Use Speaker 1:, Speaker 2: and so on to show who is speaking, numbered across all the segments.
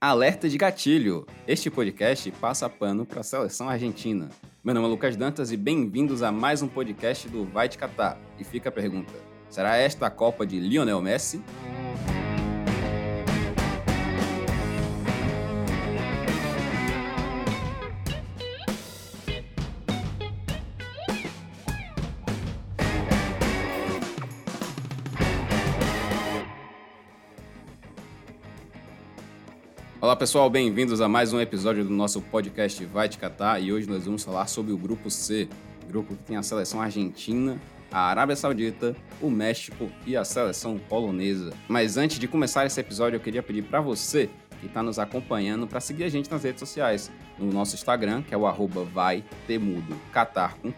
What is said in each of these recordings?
Speaker 1: Alerta de gatilho! Este podcast passa pano para a seleção argentina. Meu nome é Lucas Dantas e bem-vindos a mais um podcast do Vai Te Catar. E fica a pergunta: será esta a Copa de Lionel Messi? Pessoal, bem-vindos a mais um episódio do nosso podcast Vai Te Catar e hoje nós vamos falar sobre o Grupo C, grupo que tem a seleção argentina, a Arábia Saudita, o México e a seleção polonesa. Mas antes de começar esse episódio, eu queria pedir para você que está nos acompanhando para seguir a gente nas redes sociais, no nosso Instagram, que é o arroba vai temudo catar com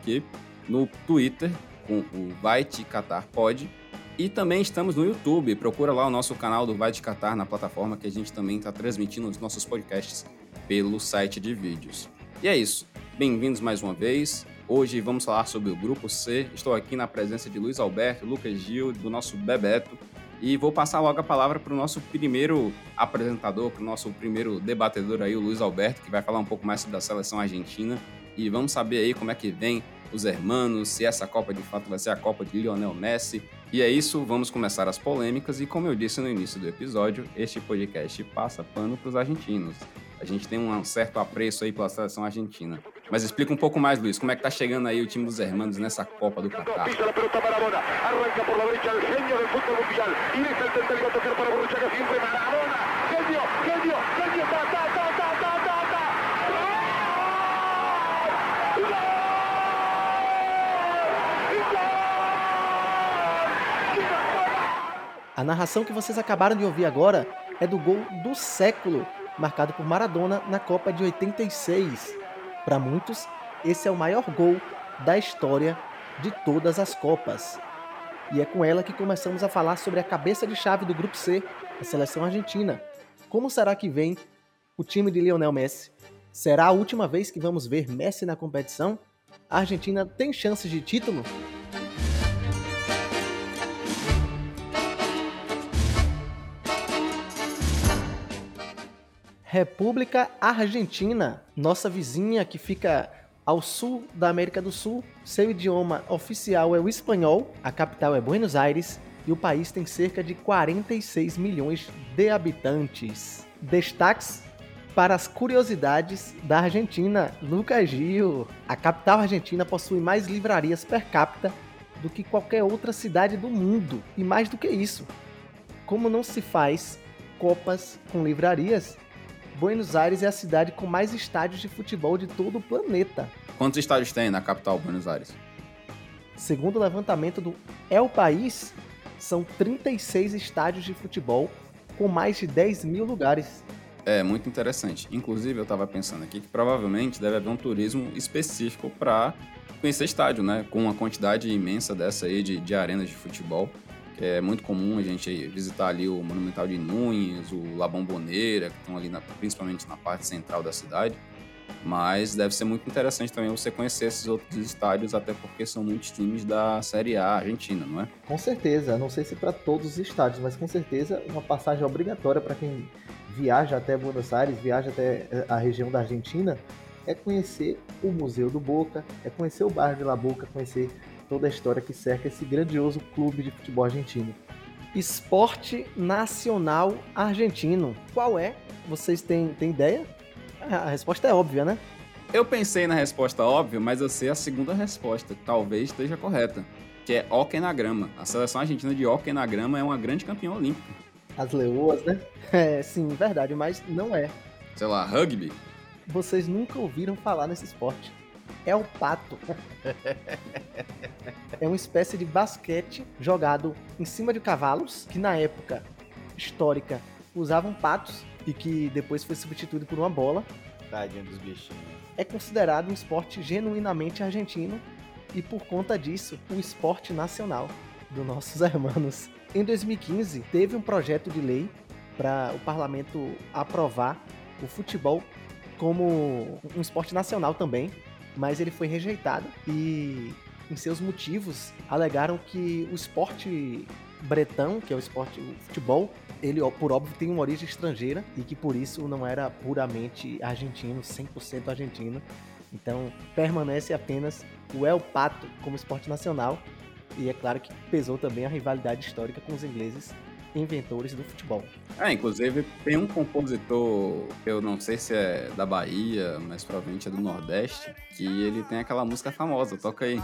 Speaker 1: no Twitter, com o vai te catar pode e também estamos no YouTube. Procura lá o nosso canal do Vai de Catar na plataforma que a gente também está transmitindo os nossos podcasts pelo site de vídeos. E é isso. Bem-vindos mais uma vez. Hoje vamos falar sobre o Grupo C. Estou aqui na presença de Luiz Alberto, Lucas Gil, do nosso Bebeto. E vou passar logo a palavra para o nosso primeiro apresentador, para o nosso primeiro debatedor aí, o Luiz Alberto, que vai falar um pouco mais sobre a seleção argentina. E vamos saber aí como é que vem os hermanos, se essa Copa de fato vai ser a Copa de Lionel Messi. E é isso, vamos começar as polêmicas e como eu disse no início do episódio, este podcast passa pano para os argentinos. A gente tem um certo apreço aí pela seleção argentina. Mas explica um pouco mais, Luiz, como é que tá chegando aí o time dos hermanos nessa Copa do Catar?
Speaker 2: A narração que vocês acabaram de ouvir agora é do gol do século, marcado por Maradona na Copa de 86. Para muitos, esse é o maior gol da história de todas as Copas. E é com ela que começamos a falar sobre a cabeça de chave do Grupo C, a seleção argentina. Como será que vem o time de Lionel Messi? Será a última vez que vamos ver Messi na competição? A Argentina tem chances de título? República Argentina, nossa vizinha que fica ao sul da América do Sul. Seu idioma oficial é o espanhol, a capital é Buenos Aires e o país tem cerca de 46 milhões de habitantes. Destaques para as curiosidades da Argentina, Lucas Gil. A capital argentina possui mais livrarias per capita do que qualquer outra cidade do mundo. E mais do que isso, como não se faz copas com livrarias, Buenos Aires é a cidade com mais estádios de futebol de todo o planeta.
Speaker 1: Quantos estádios tem na capital, Buenos Aires?
Speaker 2: Segundo o levantamento do El País, são 36 estádios de futebol com mais de 10 mil lugares.
Speaker 1: É muito interessante. Inclusive, eu estava pensando aqui que provavelmente deve haver um turismo específico para conhecer estádio, né? Com uma quantidade imensa dessa aí de, de arenas de futebol. É muito comum a gente visitar ali o Monumental de Nunes, o La Bombonera, que estão ali na, principalmente na parte central da cidade. Mas deve ser muito interessante também você conhecer esses outros estádios, até porque são muitos times da Série A argentina, não é?
Speaker 2: Com certeza, não sei se para todos os estádios, mas com certeza uma passagem obrigatória para quem viaja até Buenos Aires, viaja até eh, a região da Argentina, é conhecer o Museu do Boca, é conhecer o bairro de La Boca, conhecer toda a história que cerca esse grandioso clube de futebol argentino. Esporte Nacional Argentino. Qual é? Vocês têm, têm ideia? A resposta é óbvia, né?
Speaker 1: Eu pensei na resposta óbvia, mas eu sei a segunda resposta, talvez esteja correta, que é hóquei na grama. A seleção argentina de hóquei na grama é uma grande campeã olímpica.
Speaker 2: As leoas, né? É, sim, verdade, mas não é.
Speaker 1: Sei lá, rugby?
Speaker 2: Vocês nunca ouviram falar nesse esporte é o pato. é uma espécie de basquete jogado em cima de cavalos, que na época histórica usavam patos e que depois foi substituído por uma bola.
Speaker 1: Tadinho dos bichinhos.
Speaker 2: É considerado um esporte genuinamente argentino e por conta disso, o esporte nacional dos nossos hermanos. Em 2015, teve um projeto de lei para o parlamento aprovar o futebol como um esporte nacional também, mas ele foi rejeitado e em seus motivos alegaram que o esporte bretão, que é o esporte, o futebol, ele, por óbvio, tem uma origem estrangeira e que por isso não era puramente argentino, 100% argentino. Então, permanece apenas o El Pato como esporte nacional. E é claro que pesou também a rivalidade histórica com os ingleses, inventores do futebol.
Speaker 1: É, inclusive tem um compositor, eu não sei se é da Bahia, mas provavelmente é do Nordeste, que ele tem aquela música famosa, toca aí.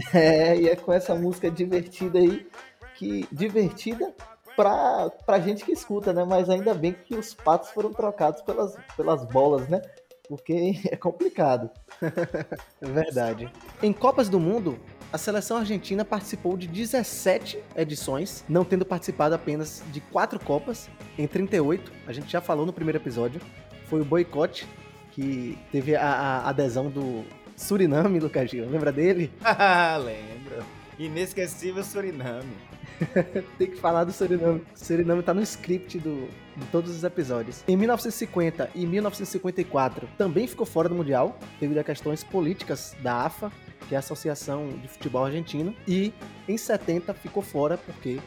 Speaker 2: É, e é com essa música divertida aí, que divertida pra, pra gente que escuta, né? Mas ainda bem que os patos foram trocados pelas, pelas bolas, né? Porque é complicado. é verdade. Em Copas do Mundo, a seleção argentina participou de 17 edições, não tendo participado apenas de quatro Copas em 38. A gente já falou no primeiro episódio. Foi o boicote que teve a, a adesão do Suriname, Lucas Gil. Lembra dele?
Speaker 3: Lembro. Inesquecível Suriname.
Speaker 2: Tem que falar do Suriname. Suriname tá no script do, de todos os episódios. Em 1950 e 1954 também ficou fora do Mundial, devido a questões políticas da AFA, que é a Associação de Futebol Argentino. E em 70 ficou fora porque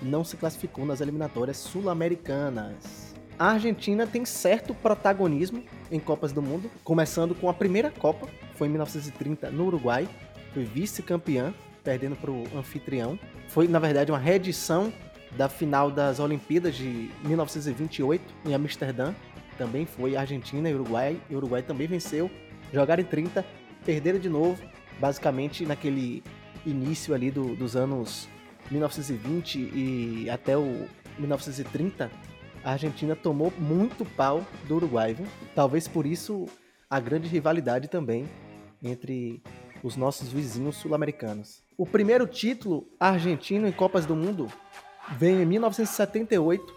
Speaker 2: não se classificou nas eliminatórias sul-americanas. A Argentina tem certo protagonismo em Copas do Mundo, começando com a primeira Copa, foi em 1930 no Uruguai, foi vice-campeã perdendo para o anfitrião. Foi, na verdade, uma reedição da final das Olimpíadas de 1928 em Amsterdã. Também foi Argentina e Uruguai. E Uruguai também venceu. Jogaram em 30, perderam de novo. Basicamente naquele início ali do, dos anos 1920 e até o 1930, a Argentina tomou muito pau do Uruguai. Viu? Talvez por isso a grande rivalidade também entre os nossos vizinhos sul-americanos. O primeiro título argentino em Copas do Mundo veio em 1978,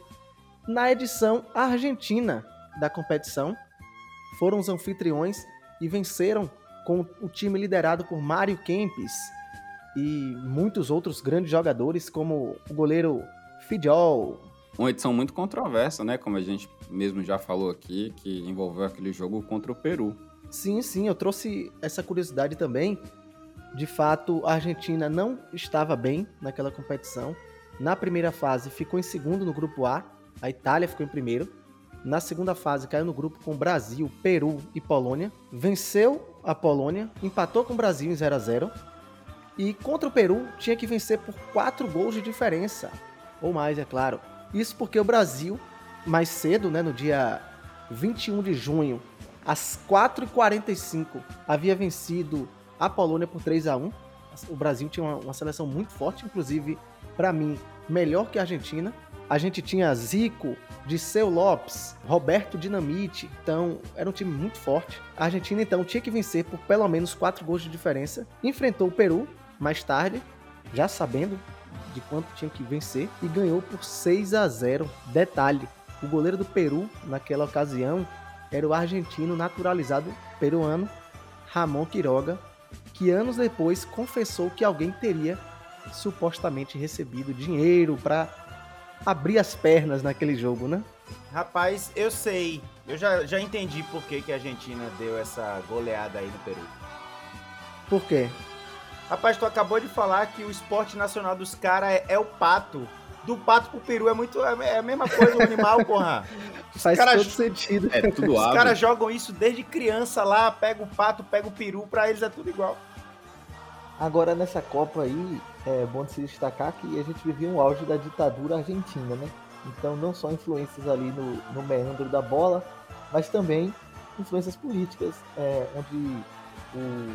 Speaker 2: na edição argentina da competição. Foram os anfitriões e venceram com o time liderado por Mário Kempis e muitos outros grandes jogadores, como o goleiro Fidjol.
Speaker 1: Uma edição muito controversa, né? Como a gente mesmo já falou aqui, que envolveu aquele jogo contra o Peru.
Speaker 2: Sim, sim, eu trouxe essa curiosidade também. De fato, a Argentina não estava bem naquela competição. Na primeira fase, ficou em segundo no grupo A, a Itália ficou em primeiro. Na segunda fase, caiu no grupo com Brasil, Peru e Polônia. Venceu a Polônia, empatou com o Brasil em 0 a 0 E contra o Peru, tinha que vencer por 4 gols de diferença. Ou mais, é claro. Isso porque o Brasil, mais cedo, né, no dia 21 de junho, às 4h45, havia vencido a Polônia por 3 a 1 O Brasil tinha uma, uma seleção muito forte, inclusive, para mim, melhor que a Argentina. A gente tinha Zico, Disseu Lopes, Roberto Dinamite, então era um time muito forte. A Argentina então tinha que vencer por pelo menos 4 gols de diferença. Enfrentou o Peru mais tarde, já sabendo de quanto tinha que vencer, e ganhou por 6 a 0. Detalhe: o goleiro do Peru, naquela ocasião, era o argentino naturalizado peruano Ramon Quiroga, que anos depois confessou que alguém teria supostamente recebido dinheiro para abrir as pernas naquele jogo, né?
Speaker 3: Rapaz, eu sei. Eu já, já entendi por que, que a Argentina deu essa goleada aí no Peru.
Speaker 2: Por quê?
Speaker 3: Rapaz, tu acabou de falar que o esporte nacional dos caras é, é, o pato. Do pato pro peru é muito. É, é a mesma coisa, o animal, porra.
Speaker 2: Faz cara, todo sentido.
Speaker 3: É tudo Os caras jogam isso desde criança lá, pega o pato, pega o peru, pra eles é tudo igual.
Speaker 2: Agora nessa Copa aí, é bom de se destacar que a gente vivia um auge da ditadura argentina, né? Então não só influências ali no, no meandro da bola, mas também influências políticas, é, onde o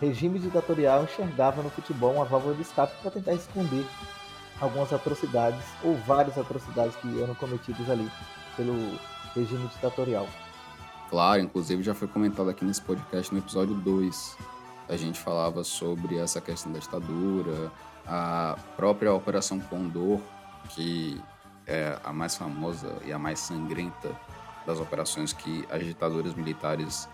Speaker 2: regime ditatorial enxergava no futebol uma válvula de escape para tentar esconder algumas atrocidades ou várias atrocidades que eram cometidas ali pelo regime ditatorial.
Speaker 1: Claro, inclusive já foi comentado aqui nesse podcast no episódio 2. A gente falava sobre essa questão da ditadura, a própria Operação Condor, que é a mais famosa e a mais sangrenta das operações que as ditaduras militares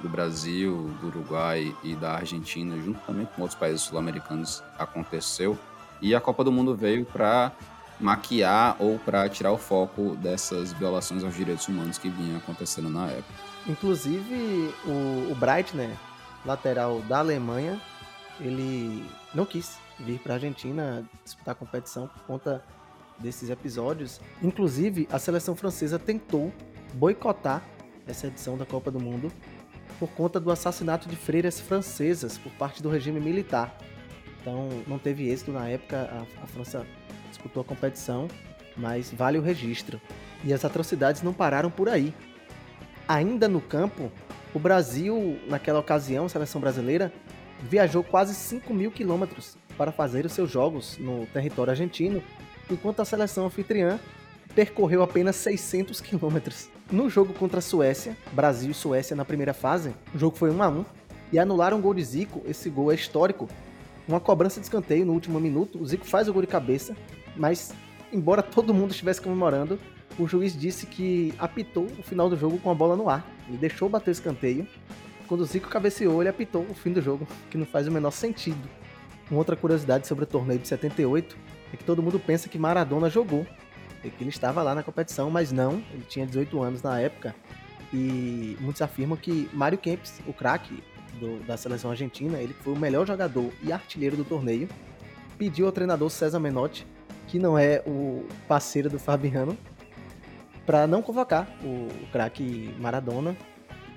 Speaker 1: do Brasil, do Uruguai e da Argentina, também com outros países sul-americanos, aconteceu. E a Copa do Mundo veio para maquiar ou para tirar o foco dessas violações aos direitos humanos que vinham acontecendo na época.
Speaker 2: Inclusive, o, o Breitner, lateral da Alemanha, ele não quis vir para a Argentina disputar a competição por conta desses episódios. Inclusive, a seleção francesa tentou boicotar essa edição da Copa do Mundo por conta do assassinato de freiras francesas por parte do regime militar. Então, não teve êxito na época, a, a França disputou a competição, mas vale o registro. E as atrocidades não pararam por aí. Ainda no campo, o Brasil, naquela ocasião, a seleção brasileira, viajou quase 5 mil quilômetros para fazer os seus jogos no território argentino, enquanto a seleção anfitriã percorreu apenas 600 quilômetros. No jogo contra a Suécia, Brasil e Suécia na primeira fase, o jogo foi 1 a 1 e anularam um gol de Zico. Esse gol é histórico. Uma cobrança de escanteio no último minuto, o Zico faz o gol de cabeça, mas embora todo mundo estivesse comemorando, o juiz disse que apitou o final do jogo com a bola no ar. Ele deixou bater o escanteio. Quando o Zico cabeceou, ele apitou o fim do jogo, que não faz o menor sentido. Uma outra curiosidade sobre o torneio de 78 é que todo mundo pensa que Maradona jogou, e que ele estava lá na competição, mas não, ele tinha 18 anos na época. E muitos afirmam que Mário Kempis, o craque da seleção argentina, ele foi o melhor jogador e artilheiro do torneio, pediu ao treinador César Menotti, que não é o parceiro do Fabiano, para não convocar o, o craque Maradona,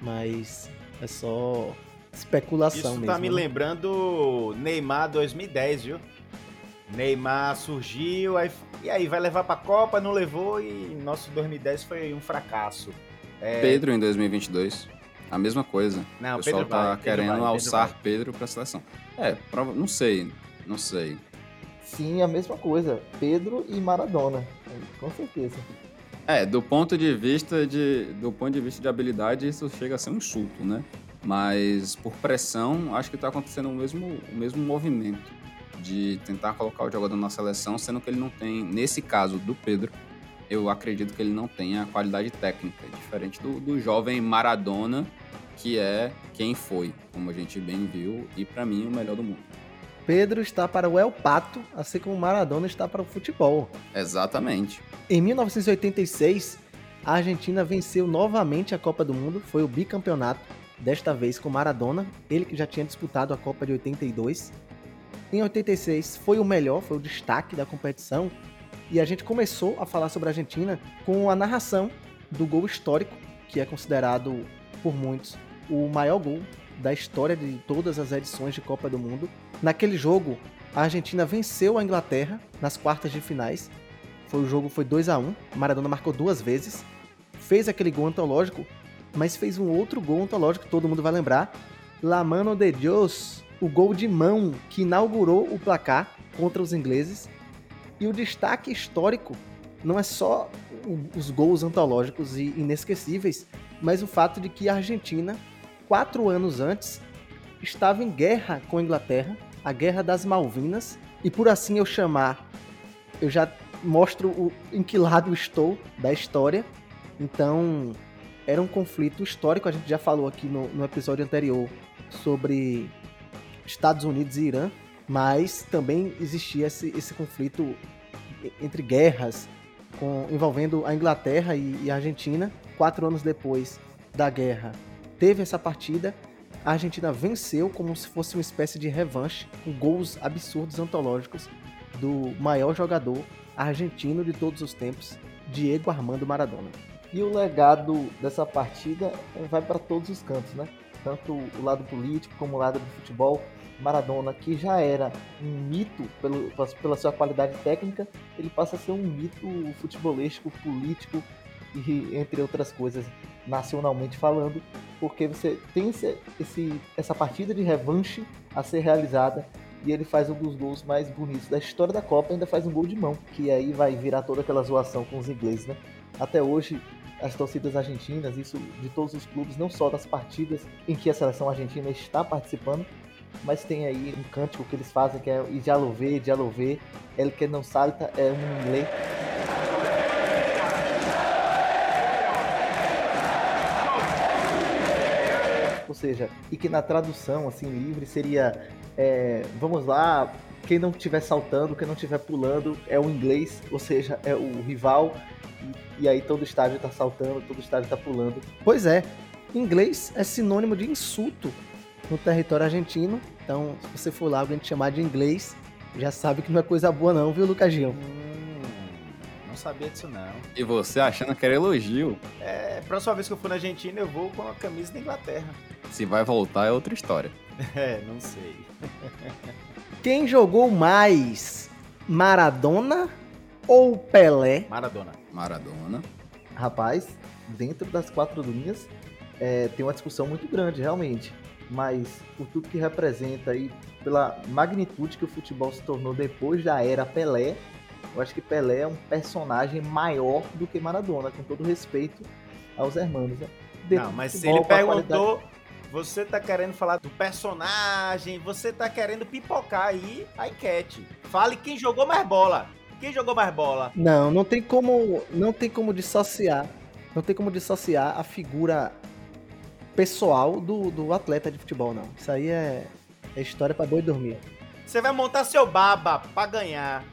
Speaker 2: mas é só especulação
Speaker 3: Isso
Speaker 2: mesmo.
Speaker 3: tá me
Speaker 2: né?
Speaker 3: lembrando Neymar 2010, viu? Neymar surgiu, aí, e aí vai levar pra Copa, não levou e nosso 2010 foi um fracasso. É,
Speaker 1: Pedro em 2022. A mesma coisa.
Speaker 3: Não,
Speaker 1: o pessoal
Speaker 3: Pedro
Speaker 1: tá
Speaker 3: vai, Pedro
Speaker 1: querendo
Speaker 3: vai, Pedro
Speaker 1: alçar
Speaker 3: vai.
Speaker 1: Pedro pra seleção. É, prova... não sei. Não sei.
Speaker 4: Sim, a mesma coisa. Pedro e Maradona. Com certeza.
Speaker 1: É, do ponto de vista de, do ponto de vista de habilidade, isso chega a ser um insulto, né? Mas por pressão, acho que está acontecendo o mesmo, o mesmo movimento de tentar colocar o jogador na seleção, sendo que ele não tem, nesse caso do Pedro, eu acredito que ele não tem a qualidade técnica, diferente do, do jovem Maradona, que é quem foi, como a gente bem viu, e para mim o melhor do mundo.
Speaker 2: Pedro está para o El Pato, assim como Maradona está para o futebol.
Speaker 1: Exatamente.
Speaker 2: Em 1986, a Argentina venceu novamente a Copa do Mundo, foi o bicampeonato, desta vez com Maradona, ele que já tinha disputado a Copa de 82. Em 86 foi o melhor, foi o destaque da competição, e a gente começou a falar sobre a Argentina com a narração do gol histórico, que é considerado por muitos o maior gol da história de todas as edições de Copa do Mundo. Naquele jogo, a Argentina venceu a Inglaterra nas quartas de finais. Foi o jogo foi 2 a 1. Maradona marcou duas vezes, fez aquele gol antológico, mas fez um outro gol antológico que todo mundo vai lembrar, La Mano de Dios, o gol de mão que inaugurou o placar contra os ingleses. E o destaque histórico não é só os gols antológicos e inesquecíveis, mas o fato de que a Argentina, quatro anos antes, estava em guerra com a Inglaterra, a Guerra das Malvinas, e por assim eu chamar, eu já mostro o, em que lado estou da história. Então, era um conflito histórico, a gente já falou aqui no, no episódio anterior sobre Estados Unidos e Irã, mas também existia esse, esse conflito entre guerras com- envolvendo a Inglaterra e, e a Argentina. Quatro anos depois da guerra, teve essa partida. A Argentina venceu como se fosse uma espécie de revanche, com gols absurdos antológicos do maior jogador argentino de todos os tempos, Diego Armando Maradona.
Speaker 4: E o legado dessa partida eh, vai para todos os cantos, né? Tanto o lado político como o lado do futebol. Maradona, que já era um mito pelo, pela sua qualidade técnica, ele passa a ser um mito futebolístico, político e entre outras coisas, nacionalmente falando, porque você tem esse, esse- essa partida de revanche a ser realizada e ele faz um dos gols mais bonitos da história da Copa, ainda faz um gol de mão, que aí vai virar toda aquela zoação com os ingleses, né? Até hoje, as torcidas argentinas, isso de todos os clubes, não só das partidas em que a seleção argentina está participando, mas tem aí um cântico que eles fazem que é o Ya lo ve, ya lo ve, el que não salta é um inglês. Seja, e que na tradução assim livre seria é, vamos lá, quem não estiver saltando, quem não estiver pulando é o inglês, ou seja, é o rival, e, aí todo estádio tá saltando, todo estádio tá pulando.
Speaker 2: Pois é, Inglês é sinônimo de insulto no território argentino. Então, se você for lá alguém te chamar de inglês, já sabe que não é coisa boa não, viu, Lucas Gil?
Speaker 3: Hum, sabia disso não.
Speaker 1: E você achando que era elogio.
Speaker 3: É, próxima vez que eu for na Argentina, eu vou com a camisa da Inglaterra.
Speaker 1: Se vai voltar é outra história.
Speaker 3: É, não sei.
Speaker 2: Quem jogou mais? Maradona ou Pelé?
Speaker 3: Maradona.
Speaker 1: Maradona.
Speaker 4: Rapaz, dentro das quatro linhas, é, tem uma discussão muito grande, realmente. Mas por tudo que representa aí, pela magnitude que o futebol se tornou depois da era Pelé, eu acho que Pelé é um personagem maior do que Maradona, com todo respeito aos hermanos. Né?
Speaker 3: Não, mas se
Speaker 4: futebol,
Speaker 3: ele
Speaker 4: com a qualidade-
Speaker 3: perguntou, você tá querendo falar do personagem, você tá querendo pipocar aí a enquete. Fale quem jogou mais bola. Quem jogou mais bola?
Speaker 2: Não, não tem como, não tem como dissociar, não tem como dissociar a figura pessoal do, do atleta de futebol, não. Isso aí é, é história pra doido dormir.
Speaker 3: Você vai montar seu baba pra ganhar.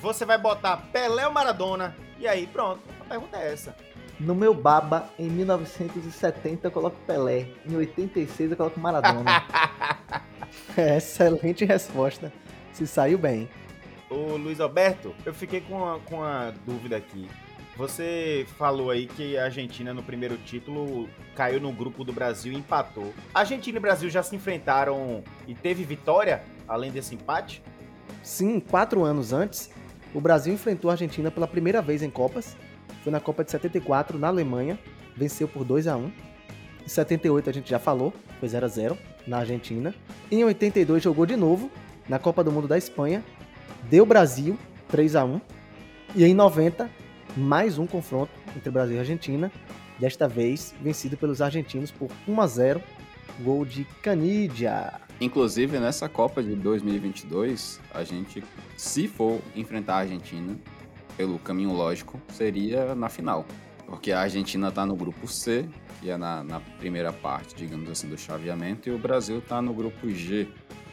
Speaker 3: Você vai botar Pelé ou Maradona? E aí, pronto. A pergunta é essa.
Speaker 4: No meu baba, em 1970 eu coloco Pelé, em 86 eu coloco Maradona.
Speaker 2: É, excelente resposta. Se saiu bem.
Speaker 3: Ô Luiz Alberto, eu fiquei com uma, com uma dúvida aqui. Você falou aí que a Argentina no primeiro título caiu no grupo do Brasil e empatou. A Argentina e o Brasil já se enfrentaram e teve vitória, além desse empate?
Speaker 2: Sim, quatro anos antes, o Brasil enfrentou a Argentina pela primeira vez em Copas. Foi na Copa de 74, na Alemanha. Venceu por 2 a 1 Em 78 a gente já falou, foi 0 a 0 na Argentina. Em 82 jogou de novo, na Copa do Mundo da Espanha. Deu Brasil, 3 a 1 E em 90, mais um confronto entre Brasil e Argentina. Desta vez vencido pelos argentinos por 1 a 0 Gol de Canidia.
Speaker 1: Inclusive, nessa Copa de 2022, a gente, se for enfrentar a Argentina, pelo caminho lógico, seria na final. Porque a Argentina tá no grupo C, que é na, na primeira parte, digamos assim, do chaveamento, e o Brasil tá no grupo G,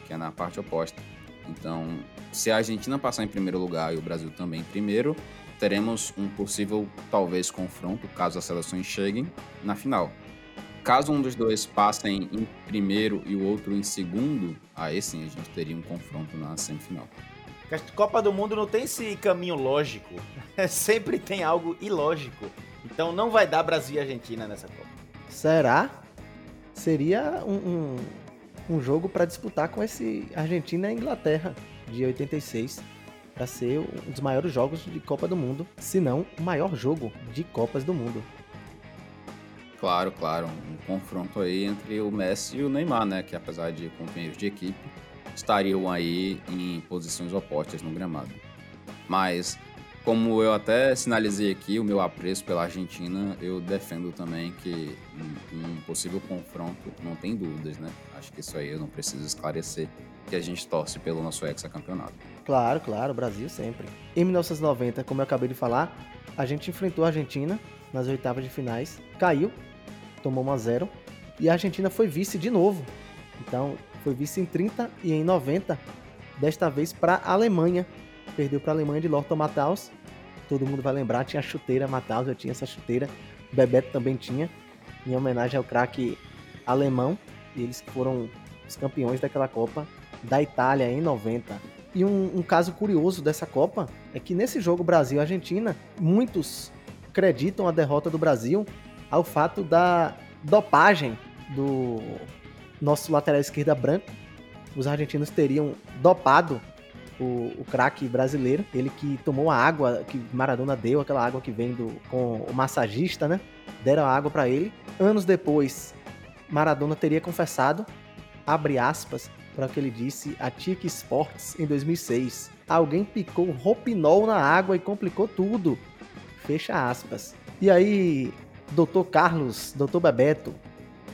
Speaker 1: que é na parte oposta. Então, se a Argentina passar em primeiro lugar e o Brasil também em primeiro, teremos um possível, talvez, confronto, caso as seleções cheguem, na final. Caso um dos dois passem em primeiro e o outro em segundo, aí sim a gente teria um confronto na semifinal.
Speaker 3: Copa do Mundo não tem esse caminho lógico. Sempre tem algo ilógico. Então não vai dar Brasil e Argentina nessa Copa.
Speaker 2: Será? Seria um, um, um jogo para disputar com esse Argentina e Inglaterra de 86. Para ser um dos maiores jogos de Copa do Mundo, se não o maior jogo de Copas do Mundo.
Speaker 1: Claro, claro, um confronto aí entre o Messi e o Neymar, né? Que apesar de companheiros de equipe, estariam aí em posições opostas no gramado. Mas, como eu até sinalizei aqui o meu apreço pela Argentina, eu defendo também que um, possível confronto, não tem dúvidas, né? Acho que isso aí eu não preciso esclarecer, que a gente torce pelo nosso hexacampeonato.
Speaker 2: Claro, claro, Brasil sempre. Em 1990, como eu acabei de falar, a gente enfrentou a Argentina nas oitavas de finais, caiu, tomou 1 a 0 e a Argentina foi vice de novo. Então, foi vice em 30 e em 90, desta vez para a Alemanha. Perdeu para a Alemanha de Lorton Matthaus. Todo mundo vai lembrar, tinha a chuteira Matthaus, eu tinha essa chuteira. Bebeto também tinha, em homenagem ao craque alemão. E eles foram os campeões daquela Copa da Itália em 90. E um, um caso curioso dessa Copa é que nesse jogo Brasil-Argentina, muitos acreditam a derrota do Brasil ao fato da dopagem do nosso lateral esquerda branco. Os argentinos teriam dopado o, o craque brasileiro, ele que tomou a água que Maradona deu, aquela água que vem do, com o massagista, né? Deram a água para ele. Anos depois, Maradona teria confessado, abre aspas, para o que ele disse a Tic Sports em 2006. Alguém picou Ropinol na água e complicou tudo. Fecha aspas. E aí, doutor Carlos, doutor Bebeto,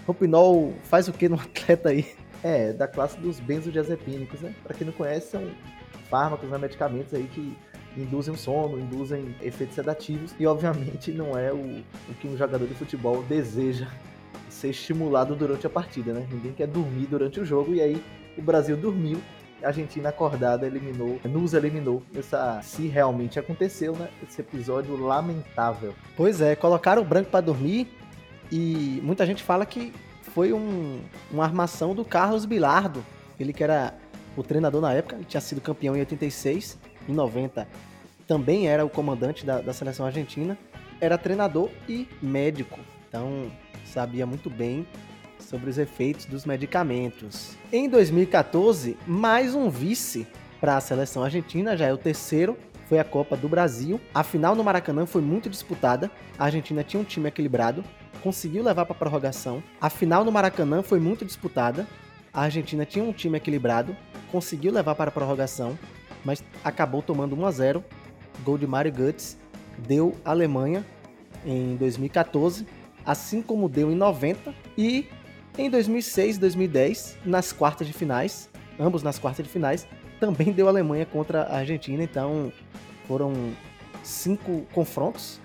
Speaker 2: Ropinol faz o que no atleta aí?
Speaker 4: É, da classe dos benzodiazepínicos, né? Pra quem não conhece, são fármacos, né, medicamentos aí que induzem sono, induzem efeitos sedativos e obviamente não é o, o que um jogador de futebol deseja ser estimulado durante a partida, né? Ninguém quer dormir durante o jogo e aí o Brasil dormiu, a Argentina acordada eliminou, nos eliminou. Essa, se realmente aconteceu, né? Esse episódio lamentável.
Speaker 2: Pois é, colocaram o branco para dormir E muita gente fala que foi um, uma armação do Carlos Bilardo, ele que era o treinador na época, ele tinha sido campeão em 86, em 90 também era o comandante da, da seleção argentina, era treinador e médico, então sabia muito bem sobre os efeitos dos medicamentos. Em 2014, mais um vice para a seleção argentina, já é o terceiro, foi a Copa do Brasil. A final no Maracanã foi muito disputada. A Argentina tinha um time equilibrado, conseguiu levar para prorrogação. A final no Maracanã foi muito disputada. A Argentina tinha um time equilibrado, conseguiu levar para a prorrogação, mas acabou tomando 1 a 0. Gol de Mario Götze deu Alemanha em 2014, assim como deu em 90 e em 2006 e 2010 nas quartas de finais, ambos nas quartas de finais, também deu Alemanha contra a Argentina, então foram cinco confrontos,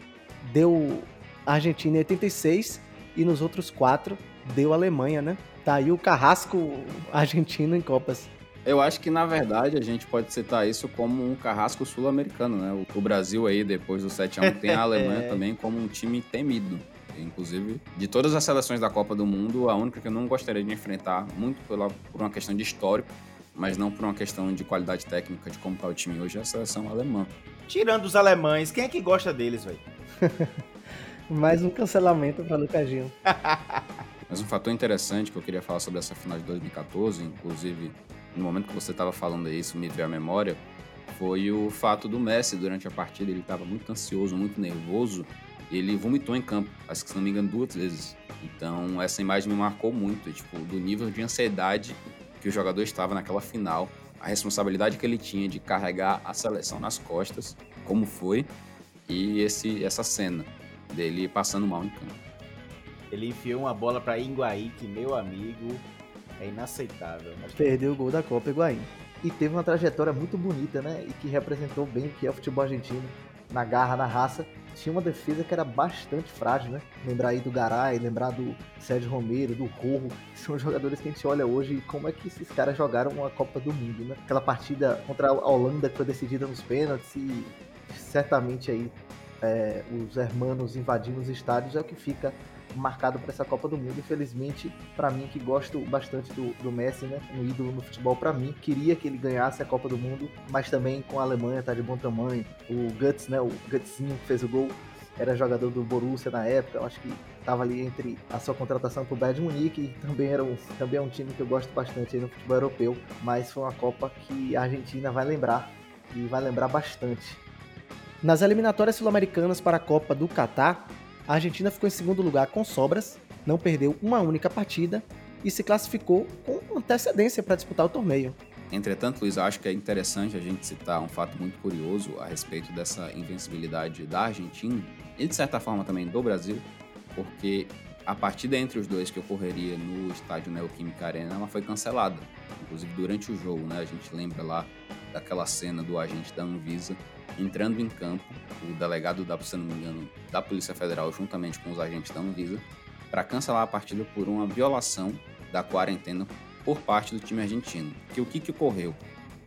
Speaker 2: deu Argentina em 86 e nos outros quatro deu Alemanha, né? Tá aí o carrasco argentino em Copas.
Speaker 1: Eu acho que, na verdade, a gente pode citar isso como um carrasco sul-americano, né? O Brasil aí, depois do 7x1, tem a Alemanha também como um time temido. Inclusive, de todas as seleções da Copa do Mundo, a única que eu não gostaria de enfrentar, muito pela, por uma questão de histórico, mas não por uma questão de qualidade técnica de como está o time hoje, é a seleção alemã.
Speaker 3: Tirando os alemães, quem é que gosta deles, velho?
Speaker 2: Mais um cancelamento para Lucas Gil.
Speaker 1: Mas um fator interessante que eu queria falar sobre essa final de 2014, inclusive no momento que você estava falando isso, me veio à memória, foi o fato do Messi durante a partida, ele estava muito ansioso, muito nervoso, ele vomitou em campo, acho que se não me engano duas vezes. Então essa imagem me marcou muito, tipo, do nível de ansiedade que o jogador estava naquela final, a responsabilidade que ele tinha de carregar a seleção nas costas, como foi, e esse essa cena dele passando mal em campo.
Speaker 3: Ele enfiou uma bola para Higuaín, que meu amigo é inaceitável. Mas...
Speaker 2: Perdeu o gol da Copa Higuaín.
Speaker 4: E teve uma trajetória muito bonita, né? E que representou bem o que é o futebol argentino, na garra, na raça. Tinha uma defesa que era bastante frágil, né? Lembrar aí do Garay, lembrar do Sérgio Romero, do Corro, são jogadores que a gente olha hoje e como é que esses caras jogaram uma Copa do Mundo, né? Aquela partida contra a Holanda que foi decidida nos pênaltis e certamente aí é, os hermanos invadindo os estádios é o que fica marcado para essa Copa do Mundo. Infelizmente, para mim que gosto bastante do, do Messi, né, um ídolo no futebol para mim, queria que ele ganhasse a Copa do Mundo, mas também com a Alemanha tá de bom tamanho. O Guts, né, o Gutsinho que fez o gol, era jogador do Borussia na época, eu acho que estava ali entre a sua contratação para o Bayern de Munique e também era um, também é um time que eu gosto bastante no futebol europeu, mas foi uma Copa que a Argentina vai lembrar e vai lembrar bastante.
Speaker 2: Nas eliminatórias sul-americanas para a Copa do Catar, a Argentina ficou em segundo lugar com sobras, não perdeu uma única partida e se classificou com antecedência para disputar o torneio.
Speaker 1: Entretanto, Luiz, acho que é interessante a gente citar um fato muito curioso a respeito dessa invencibilidade da Argentina e, de certa forma, também do Brasil, porque a partida entre os dois que ocorreria no estádio Neoquímica Arena ela foi cancelada. Inclusive, durante o jogo, né, a gente lembra lá daquela cena do agente da Anvisa entrando em campo, o delegado da, se não me engano, da Polícia Federal, juntamente com os agentes da Anvisa, para cancelar a partida por uma violação da quarentena por parte do time argentino. Que o que, que ocorreu?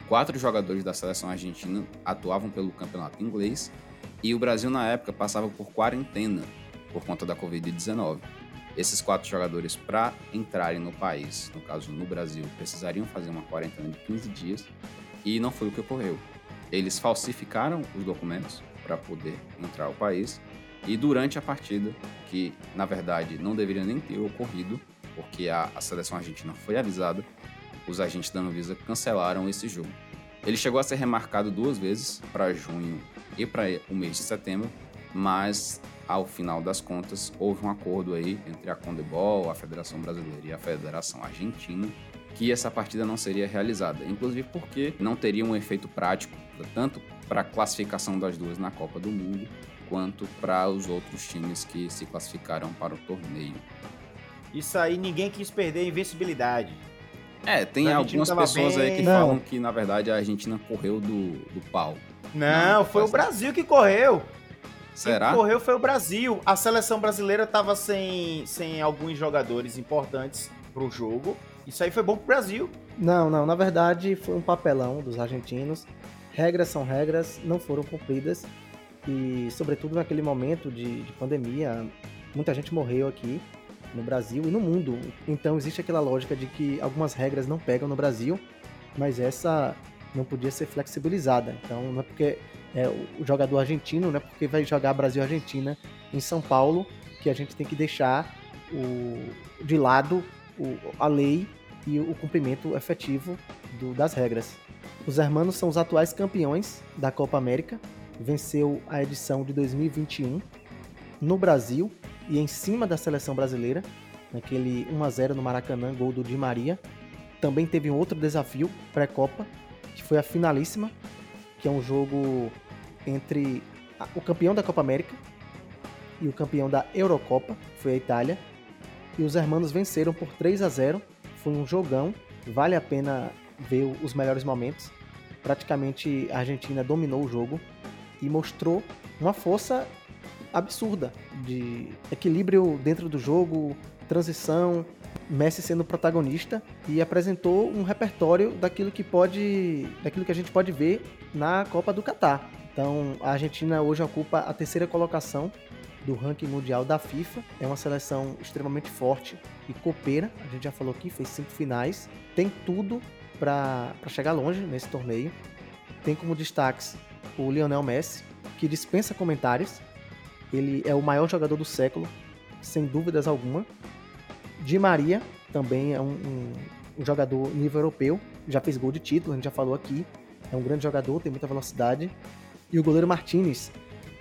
Speaker 1: Quatro jogadores da seleção argentina atuavam pelo campeonato inglês e o Brasil na época passava por quarentena por conta da Covid-19. Esses quatro jogadores, para entrarem no país, no caso no Brasil, precisariam fazer uma quarentena de 15 dias e não foi o que ocorreu. Eles falsificaram os documentos para poder entrar ao país e durante a partida, que na verdade não deveria nem ter ocorrido, porque a, a seleção argentina foi avisada, os agentes da Anvisa cancelaram esse jogo. Ele chegou a ser remarcado duas vezes para junho e para o mês de setembro, mas ao final das contas houve um acordo aí entre a Condebol, a Federação Brasileira e a Federação Argentina que essa partida não seria realizada, inclusive porque não teria um efeito prático, tanto para a classificação das duas na Copa do Mundo, quanto para os outros times que se classificaram para o torneio.
Speaker 3: Isso aí ninguém quis perder a invencibilidade.
Speaker 1: É, tem algumas pessoas bem... aí que não. falam que na verdade a Argentina correu do, do pau.
Speaker 3: Não, não foi o Brasil que correu.
Speaker 1: Será?
Speaker 3: Quem correu foi o Brasil. A seleção brasileira estava sem, sem alguns jogadores importantes para o jogo. Isso aí foi bom pro Brasil.
Speaker 2: Não, não, na verdade foi um papelão dos argentinos. Regras são regras, não foram cumpridas. E, sobretudo naquele momento de, de pandemia, muita gente morreu aqui no Brasil e no mundo. Então existe aquela lógica de que algumas regras não pegam no Brasil, mas essa não podia ser flexibilizada. Então não é porque é, o jogador argentino, não é porque vai jogar Brasil-Argentina em São Paulo que a gente tem que deixar o, de lado o, a lei e o cumprimento efetivo do, das regras. Os hermanos são os atuais campeões da Copa América, venceu a edição de 2021 no Brasil e em cima da seleção brasileira, naquele 1 a 0 no Maracanã, gol do Di Maria. Também teve um outro desafio pré-copa, que foi a finalíssima, que é um jogo entre o campeão da Copa América e o campeão da Eurocopa, foi a Itália. E os hermanos venceram por 3 a 0. Foi um jogão, vale a pena ver os melhores momentos. Praticamente a Argentina dominou o jogo e mostrou uma força absurda de equilíbrio dentro do jogo, transição, Messi sendo protagonista e apresentou um repertório daquilo que pode, daquilo que a gente pode ver na Copa do Catar. Então, a Argentina hoje ocupa a terceira colocação do ranking mundial da FIFA. É uma seleção extremamente forte e copeira. A gente já falou aqui, fez cinco finais. Tem tudo para chegar longe nesse torneio. Tem como destaques o Lionel Messi, que dispensa comentários. Ele é o maior jogador do século, sem dúvidas alguma. Di Maria também é um, um, um jogador nível europeu, já fez gol de título, a gente já falou aqui. É um grande jogador, tem muita velocidade. E o goleiro Martinez,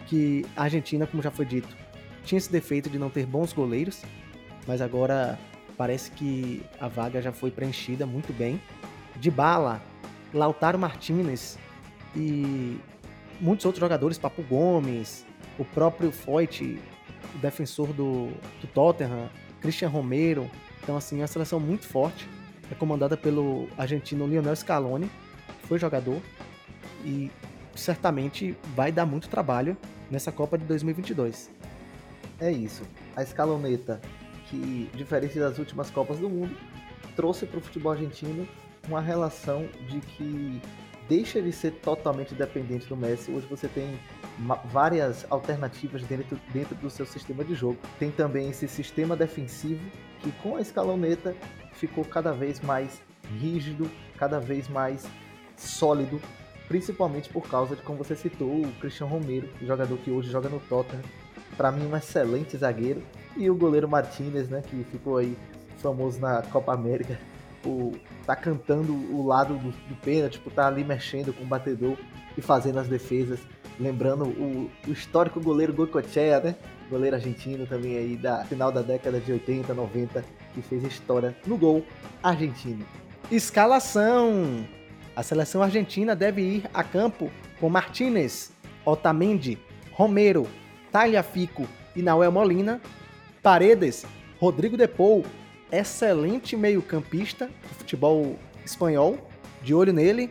Speaker 2: que a Argentina, como já foi dito, tinha esse defeito de não ter bons goleiros, mas agora parece que a vaga já foi preenchida muito bem. De bala, Lautaro Martinez e muitos outros jogadores, Papo Gomes, o próprio Foyt, o defensor do, do Tottenham, Christian Romero. Então, assim, é uma seleção muito forte. É comandada pelo argentino Lionel Scaloni, que foi jogador e certamente vai dar muito trabalho nessa Copa de 2022.
Speaker 4: É isso. A escaloneta, que, diferente das últimas Copas do Mundo, trouxe para o futebol argentino uma relação de que deixa de ser totalmente dependente do Messi. Hoje você tem várias alternativas dentro, dentro do seu sistema de jogo. Tem também esse sistema defensivo que com a escaloneta ficou cada vez mais rígido, cada vez mais sólido, principalmente por causa de como você citou o Christian Romero, jogador que hoje joga no Tottenham, para mim um excelente zagueiro, e o goleiro Martinez, né, que ficou aí famoso na Copa América tipo, tá cantando o lado do, do pênalti, tipo, tá ali mexendo com o batedor e fazendo as defesas. Lembrando o, o histórico goleiro Goicoechea, né? Goleiro argentino também aí da final da década de 80, 90, que fez história no gol argentino.
Speaker 2: Escalação! A seleção argentina deve ir a campo com Martinez, Otamendi, Romero, Tagliafico e Nahuel Molina, Paredes, Rodrigo Depou, excelente meio-campista do futebol espanhol, de olho nele,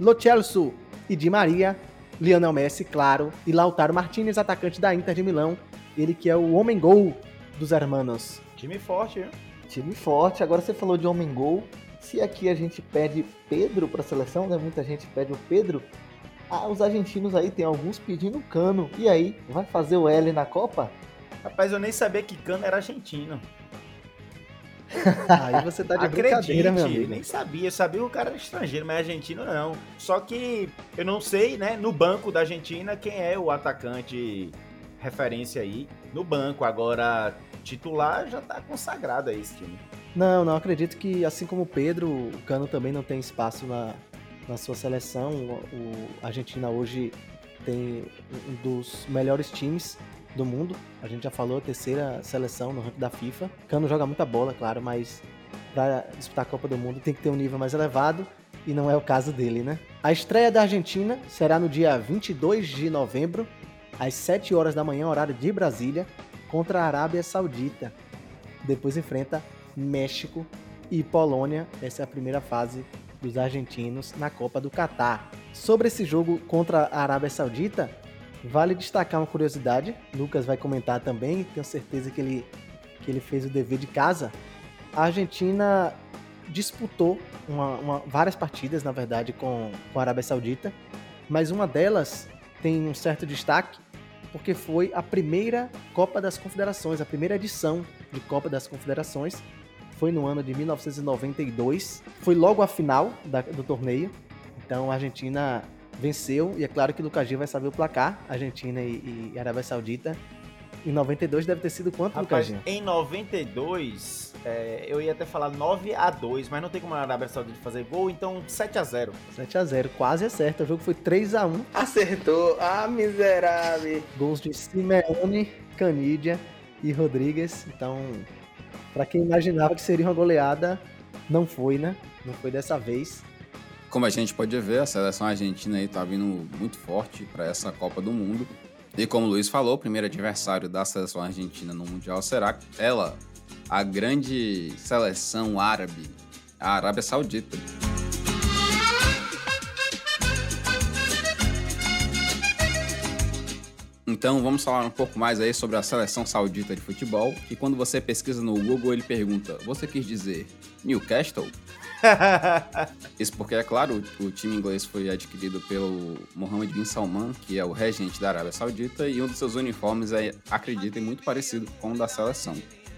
Speaker 2: Lo Celso e Di Maria, Lionel Messi, claro, e Lautaro Martinez, atacante da Inter de Milão, ele que é o homem-gol dos hermanos.
Speaker 3: Time forte, hein?
Speaker 4: Time forte. Agora você falou de homem-gol. Se aqui a gente pede Pedro para a seleção, né? Muita gente pede o Pedro. Ah, os argentinos aí tem alguns pedindo Cano. E aí, vai fazer o L na Copa?
Speaker 3: Rapaz, eu nem sabia que Cano era argentino.
Speaker 2: Aí você tá de Acredite, brincadeira, meu amigo.
Speaker 3: nem sabia. Eu sabia que o cara era estrangeiro, mas argentino não. Só que eu não sei, né, no banco da Argentina, quem é o atacante referência aí no banco. Agora, titular já tá consagrado aí esse time.
Speaker 2: Não, não acredito que, assim como o Pedro, o Cano também não tem espaço na, na sua seleção. O, a Argentina hoje tem um dos melhores times do mundo. A gente já falou, a terceira seleção no ranking da FIFA. Cano joga muita bola, claro, mas para disputar a Copa do Mundo tem que ter um nível mais elevado e não é o caso dele, né? A estreia da Argentina será no dia 22 de novembro, às 7 horas da manhã, horário de Brasília, contra a Arábia Saudita. Depois enfrenta México e Polônia. Essa é a primeira fase dos argentinos na Copa do Catar. Sobre esse jogo contra a Arábia Saudita, Vale destacar uma curiosidade, Lucas vai comentar também, tenho certeza que ele, que ele fez o dever de casa. A Argentina disputou uma, uma, várias partidas, na verdade, com, com a Arábia Saudita, mas uma delas tem um certo destaque porque foi a primeira Copa das Confederações, a primeira edição de Copa das Confederações. Foi no ano de 1992. Foi logo a final da, do torneio. Então a Argentina venceu, e é claro que o Lucas Gil vai saber o placar, Argentina e, e Arábia Saudita. Em 92 deve ter sido quanto,
Speaker 3: Rapaz,
Speaker 2: Lucas Gil?
Speaker 3: em 92, é, eu ia até falar 9 a 2 mas não tem como a Arábia Saudita fazer gol, então 7 a 0
Speaker 2: 7x0, quase acerta. O jogo foi 3x1.
Speaker 5: Acertou. Ah, miserável.
Speaker 2: Gols de Simeone, Canidia e Rodrigues. Então, pra quem imaginava que seria uma goleada, não foi, né? Não foi dessa vez.
Speaker 1: Como a gente pode ver, a seleção argentina aí tá vindo muito forte para essa Copa do Mundo. E como o Luiz falou, o primeiro adversário da seleção argentina no Mundial será ela, a grande seleção árabe, a Arábia Saudita. Então vamos falar um pouco mais aí sobre a seleção saudita de futebol, que quando você pesquisa no Google ele pergunta: "Você quis dizer Newcastle?" Isso porque, é claro, o, time inglês foi adquirido pelo Mohammed bin Salman, que é o regente da Arábia Saudita, e um dos seus uniformes é, acreditem, muito parecido com o da seleção.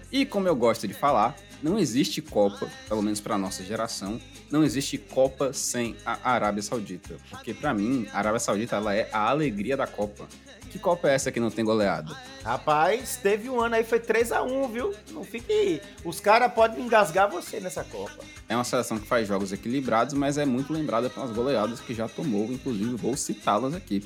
Speaker 1: E como eu gosto de falar, não existe Copa, pelo menos para nossa geração, não existe Copa sem a Arábia Saudita. Porque para mim, a Arábia Saudita ela é a alegria da Copa. Que Copa é essa que não tem goleada?
Speaker 3: Rapaz, teve um ano aí, foi 3 a 1 viu? Não fique aí. Os caras podem engasgar você nessa Copa.
Speaker 1: É uma seleção que faz jogos equilibrados, mas é muito lembrada pelas goleadas que já tomou, inclusive vou citá-las aqui.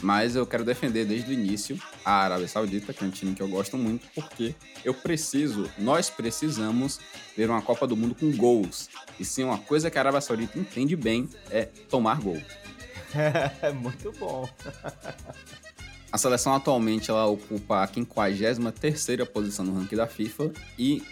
Speaker 1: Mas eu quero defender desde o início a Arábia Saudita, que é um time que eu gosto muito, porque eu preciso, nós precisamos ver uma Copa do Mundo com gols. E sim, uma coisa que a Arábia Saudita entende bem é tomar gol.
Speaker 3: É muito bom.
Speaker 1: A seleção atualmente ela ocupa a 53ª posição no ranking da FIFA e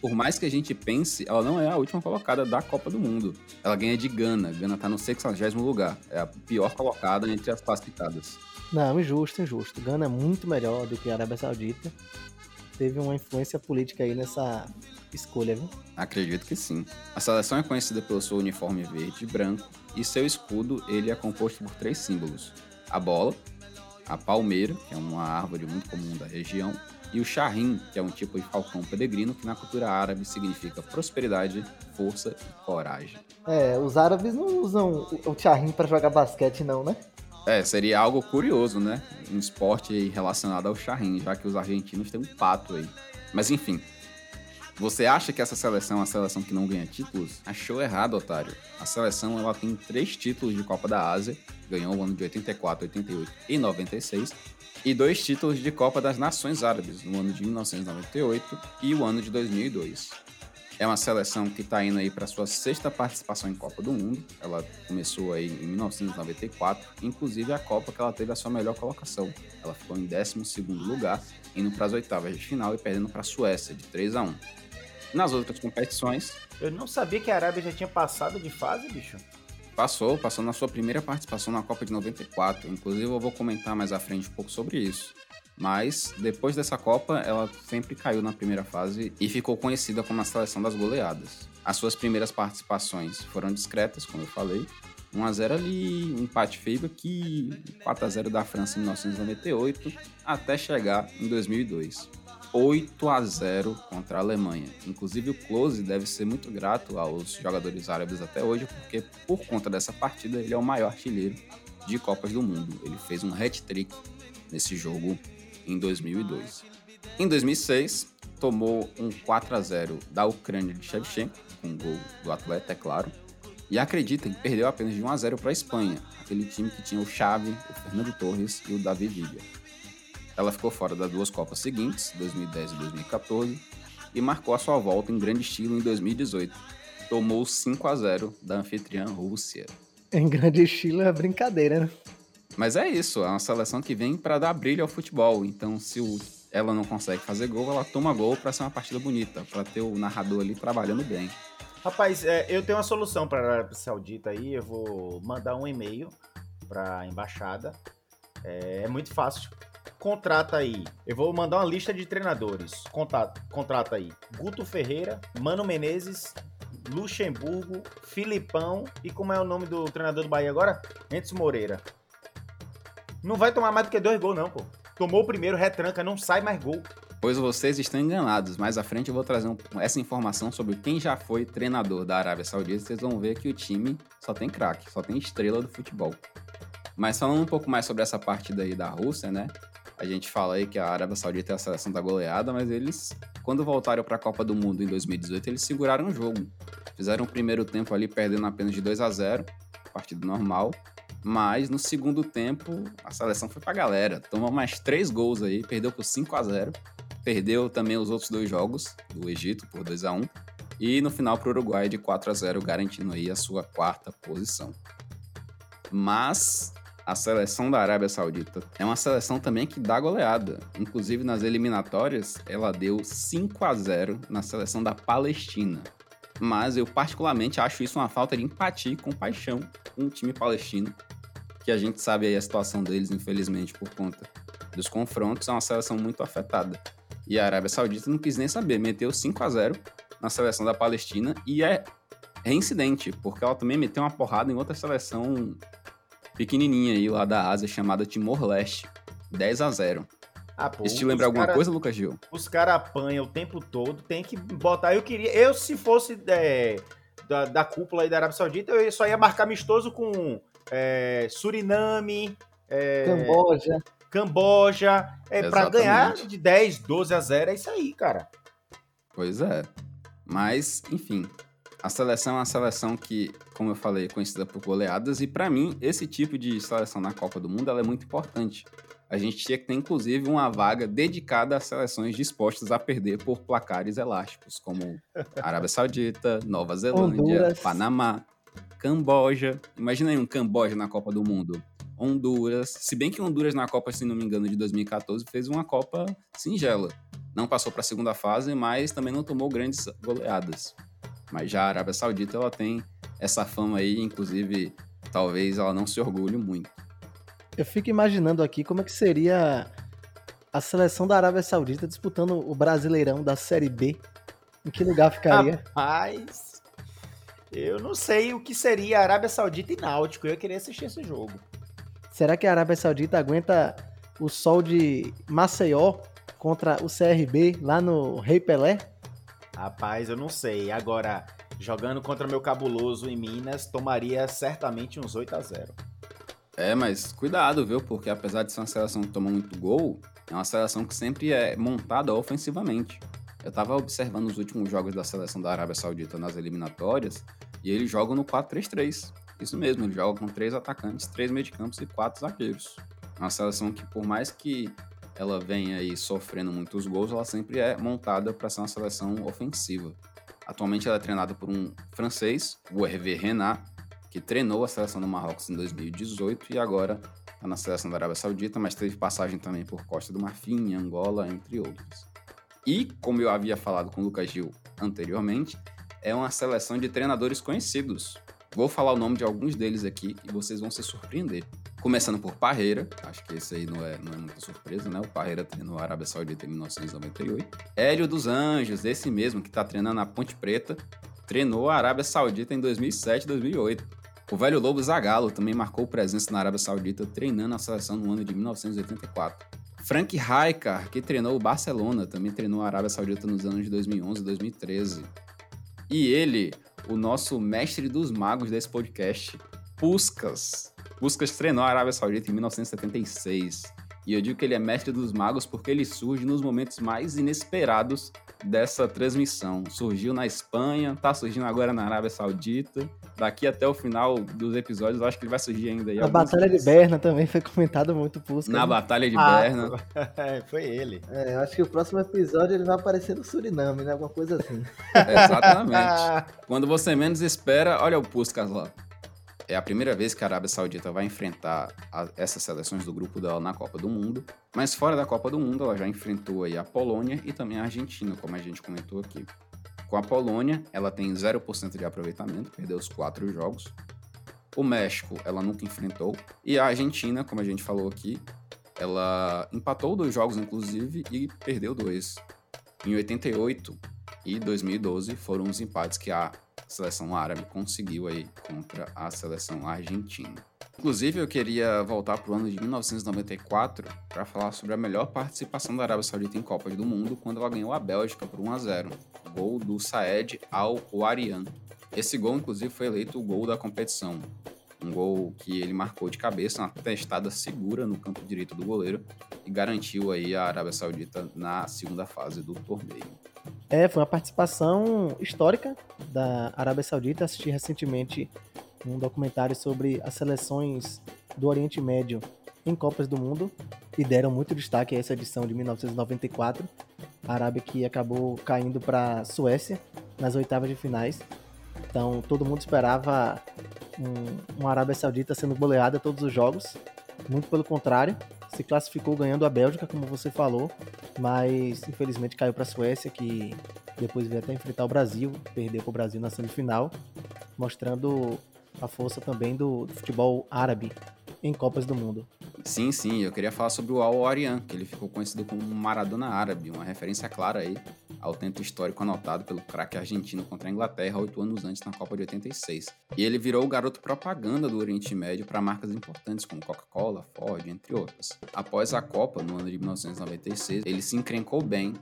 Speaker 1: por mais que a gente pense, ela não é a última colocada da Copa do Mundo. Ela ganha de Gana. Gana tá no 60 lugar. É a pior colocada entre as classificadas.
Speaker 2: Não, injusto, injusto. Gana é muito melhor do que a Arábia Saudita. Teve uma influência política aí nessa escolha, viu?
Speaker 1: Acredito que sim. A seleção é conhecida pelo seu uniforme verde e branco e seu escudo ele é composto por três símbolos: a bola, a palmeira, que é uma árvore muito comum da região, e o charrim, que é um tipo de falcão peregrino que na cultura árabe significa prosperidade, força e coragem.
Speaker 4: É, os árabes não usam o- charrim pra jogar basquete, não, né?
Speaker 1: É, seria algo curioso, né? Um esporte relacionado ao charrim, já que os argentinos têm um pato aí. Mas enfim, você acha que essa seleção é uma seleção que não ganha títulos? Achou errado, otário. A seleção ela tem três títulos de Copa da Ásia, ganhou no ano de 84, 88 e 96, e dois títulos de Copa das Nações Árabes, no ano de 1998 e o ano de 2002. É uma seleção que está indo aí para sua sexta participação em Copa do Mundo. Ela começou aí em 1994, inclusive a Copa que ela teve a sua melhor colocação. Ela ficou em 12º lugar, indo para as oitavas de final e perdendo para a Suécia de 3 a 1. Nas outras competições,
Speaker 3: Eu não sabia que a Arábia já tinha passado de fase, bicho.
Speaker 1: passou, passou na sua primeira participação na Copa de 94. Inclusive eu vou comentar mais à frente um pouco sobre isso. Mas depois dessa Copa, ela sempre caiu na primeira fase e ficou conhecida como a seleção das goleadas. As suas primeiras participações foram discretas, como eu falei. 1x0 ali, um empate feio aqui, 4x0 da França em 1998, até chegar em 2002. 8 a 0 contra a Alemanha. Inclusive o Close deve ser muito grato aos jogadores árabes até hoje, porque por conta dessa partida ele é o maior artilheiro de Copas do Mundo. Ele fez um hat-trick nesse jogo em 2002. Em 2006, tomou um 4 a 0 da Ucrânia de Shevchenko, com um gol do atleta, é claro. E acreditem, perdeu apenas de 1 a 0 para a Espanha, aquele time que tinha o Xavi, o Fernando Torres e o Davi Villa. Ela ficou fora das duas Copas seguintes, 2010 e 2014, e marcou a sua volta em grande estilo em 2018. Tomou 5 a 0 da anfitriã Rússia.
Speaker 2: Em grande estilo é brincadeira, né?
Speaker 1: Mas é isso, é uma seleção que vem para dar brilho ao futebol. Então, se o- ela não consegue fazer gol, ela toma gol para ser uma partida bonita, para ter o narrador ali trabalhando bem.
Speaker 3: Rapaz, é, eu tenho uma solução para a Arábia Saudita aí. Eu vou mandar um e-mail para a embaixada. É, é muito fácil. Contrata aí. Eu vou mandar uma lista de treinadores. Contrata, contrata aí. Guto Ferreira, Mano Menezes, Luxemburgo, Filipão e como é o nome do treinador do Bahia agora? Enzo Moreira. Não vai tomar mais do que dois gols, não, pô. tomou o primeiro, retranca, não sai mais gol.
Speaker 1: Pois vocês estão enganados. Mais à frente eu vou trazer um- essa informação sobre quem já foi treinador da Arábia Saudita. Vocês vão ver que o time só tem craque, só tem estrela do futebol. Mas falando um pouco mais sobre essa partida aí da Rússia, né? A gente fala aí que a Arábia Saudita é a seleção da goleada, mas eles, quando voltaram para a Copa do Mundo em 2018, eles seguraram o jogo. Fizeram o primeiro tempo ali perdendo apenas de 2 a 0 partida normal. Mas no segundo tempo, a seleção foi pra galera. Tomou mais três gols aí, perdeu por 5 a 0 Perdeu também os outros dois jogos do Egito por 2 a 1 E no final para o Uruguai de 4 a 0 garantindo aí a sua quarta posição. Mas a seleção da Arábia Saudita é uma seleção também que dá goleada. Inclusive nas eliminatórias, ela deu 5 a 0 na seleção da Palestina. Mas eu particularmente acho isso uma falta de empatia e compaixão com o time palestino, que a gente sabe aí a situação deles, infelizmente, por conta dos confrontos, é uma seleção muito afetada. E a Arábia Saudita não quis nem saber, meteu 5 a 0 na seleção da Palestina e é reincidente, porque ela também meteu uma porrada em outra seleção pequenininha aí lá da Ásia chamada Timor-Leste, 10 a 0.
Speaker 3: Ah, pô,
Speaker 1: Isso te lembra alguma
Speaker 3: cara-
Speaker 1: coisa, Lucas Gil?
Speaker 3: Os caras apanham o tempo todo, tem que botar. Eu queria. Eu, se fosse é, da, da cúpula aí da Arábia Saudita, eu só ia marcar amistoso com é, Suriname, é,
Speaker 4: Camboja.
Speaker 3: Camboja. É, pra
Speaker 1: Exatamente.
Speaker 3: ganhar de 10, 12 a 0, é isso aí, cara.
Speaker 1: Pois é. Mas, enfim, a seleção é uma seleção que, como eu falei, é conhecida por goleadas e pra mim esse tipo de seleção na Copa do Mundo é muito importante. A gente tinha que ter inclusive uma vaga dedicada a seleções dispostas a perder por placares elásticos, como Arábia Saudita, Nova Zelândia,
Speaker 2: Honduras.
Speaker 1: Panamá, Camboja. Imagina aí um Camboja na Copa do Mundo. Honduras. Se bem que Honduras na Copa, se não me engano, de 2014 fez uma Copa singela. Não passou para a segunda fase, mas também não tomou grandes goleadas. Mas já a Arábia Saudita ela tem essa fama aí, inclusive talvez ela não se orgulhe muito.
Speaker 2: Eu fico imaginando aqui como é que seria a seleção da Arábia Saudita disputando o Brasileirão da Série B. Em que lugar ficaria?
Speaker 3: Mas. Eu não sei o que seria Arábia Saudita e Náutico. Eu ia querer assistir esse jogo.
Speaker 2: Será que a Arábia Saudita aguenta o sol de Maceió contra o CRB lá no Rei Pelé?
Speaker 3: Rapaz, eu não sei. Agora, jogando contra meu cabuloso em Minas, tomaria certamente uns 8 a 0
Speaker 1: É, mas cuidado, viu? Porque apesar de ser uma seleção que toma muito gol, é uma seleção que sempre é montada ofensivamente. Eu tava observando os últimos jogos da seleção da Arábia Saudita nas eliminatórias e eles jogam no 4-3-3. Isso mesmo, eles jogam com três atacantes, três mediacampos e quatro zagueiros. É uma seleção que, por mais que ela venha aí sofrendo muitos gols, ela sempre é montada para ser uma seleção ofensiva. Atualmente ela é treinada por um francês, o Hervé Renard, que treinou a seleção do Marrocos em 2018 e agora está na seleção da Arábia Saudita, mas teve passagem também por Costa do Marfim, Angola, entre outros. E, como eu havia falado com o Lucas Gil anteriormente, é uma seleção de treinadores conhecidos. Vou falar o nome de alguns deles aqui e vocês vão se surpreender. Começando por Parreira, acho que esse aí não é, não é muita surpresa, né? O Parreira treinou a Arábia Saudita em 1998. Hélio dos Anjos, esse mesmo que está treinando a Ponte Preta, treinou a Arábia Saudita em 2007 2008. O velho Lobo Zagallo também marcou presença na Arábia Saudita, treinando a seleção no ano de 1984. Frank Rijkaard, que treinou o Barcelona, também treinou a Arábia Saudita nos anos de 2011 e 2013. E ele, o nosso mestre dos magos desse podcast, Puskas. Puskas treinou a Arábia Saudita em 1976. E eu digo que ele é mestre dos magos porque ele surge nos momentos mais inesperados dessa transmissão. Surgiu na Espanha, tá surgindo agora na Arábia Saudita. Daqui até o final dos episódios, eu acho que ele vai surgir ainda aí.
Speaker 2: A
Speaker 1: alguns
Speaker 2: Batalha de
Speaker 1: dias.
Speaker 2: Berna também foi comentado muito Puskas.
Speaker 1: Na
Speaker 2: né?
Speaker 1: Batalha de
Speaker 3: Ah,
Speaker 1: Berna.
Speaker 3: É, foi ele.
Speaker 4: É, eu acho que o próximo episódio ele vai aparecer no Suriname, né? Alguma coisa assim.
Speaker 1: Exatamente. Quando você menos espera, olha o Puskas lá. É a primeira vez que a Arábia Saudita vai enfrentar a- essas seleções do grupo dela na Copa do Mundo. Mas fora da Copa do Mundo, ela já enfrentou aí a Polônia e também a Argentina, como a gente comentou aqui. Com a Polônia, ela tem 0% de aproveitamento, perdeu os quatro jogos. O México, ela nunca enfrentou. E a Argentina, como a gente falou aqui, ela empatou dois jogos, inclusive, e perdeu dois. Em 88 e 2012 foram os empates que a seleção árabe conseguiu aí contra a seleção argentina. Inclusive, eu queria voltar para o ano de 1994 para falar sobre a melhor participação da Arábia Saudita em Copas do Mundo, quando ela ganhou a Bélgica por 1 a 0 gol do Saed Al-Warian. Esse gol, inclusive, foi eleito o gol da competição. Um gol que ele marcou de cabeça, uma testada segura no campo direito do goleiro e garantiu aí a Arábia Saudita na segunda fase do torneio.
Speaker 2: É, foi uma participação histórica da Arábia Saudita. Assisti recentemente um documentário sobre as seleções do Oriente Médio em Copas do Mundo e deram muito destaque a essa edição de 1994. A Arábia que acabou caindo para a Suécia nas oitavas de finais. Então todo mundo esperava um, uma Arábia Saudita sendo goleada todos os jogos. Muito pelo contrário, se classificou ganhando a Bélgica, como você falou, mas infelizmente caiu para a Suécia, que depois veio até enfrentar o Brasil, perdeu para o Brasil na semifinal, mostrando a força também do, do futebol árabe em Copas do Mundo.
Speaker 1: Sim, sim, eu queria falar sobre o Al Arian, que ele ficou conhecido como Maradona Árabe, uma referência clara aí ao tento histórico anotado pelo craque argentino contra a Inglaterra oito anos antes na Copa de 86. E ele virou o garoto propaganda do Oriente Médio para marcas importantes como Coca-Cola, Ford, entre outras. Após a Copa, no ano de 1996, ele se encrencou bem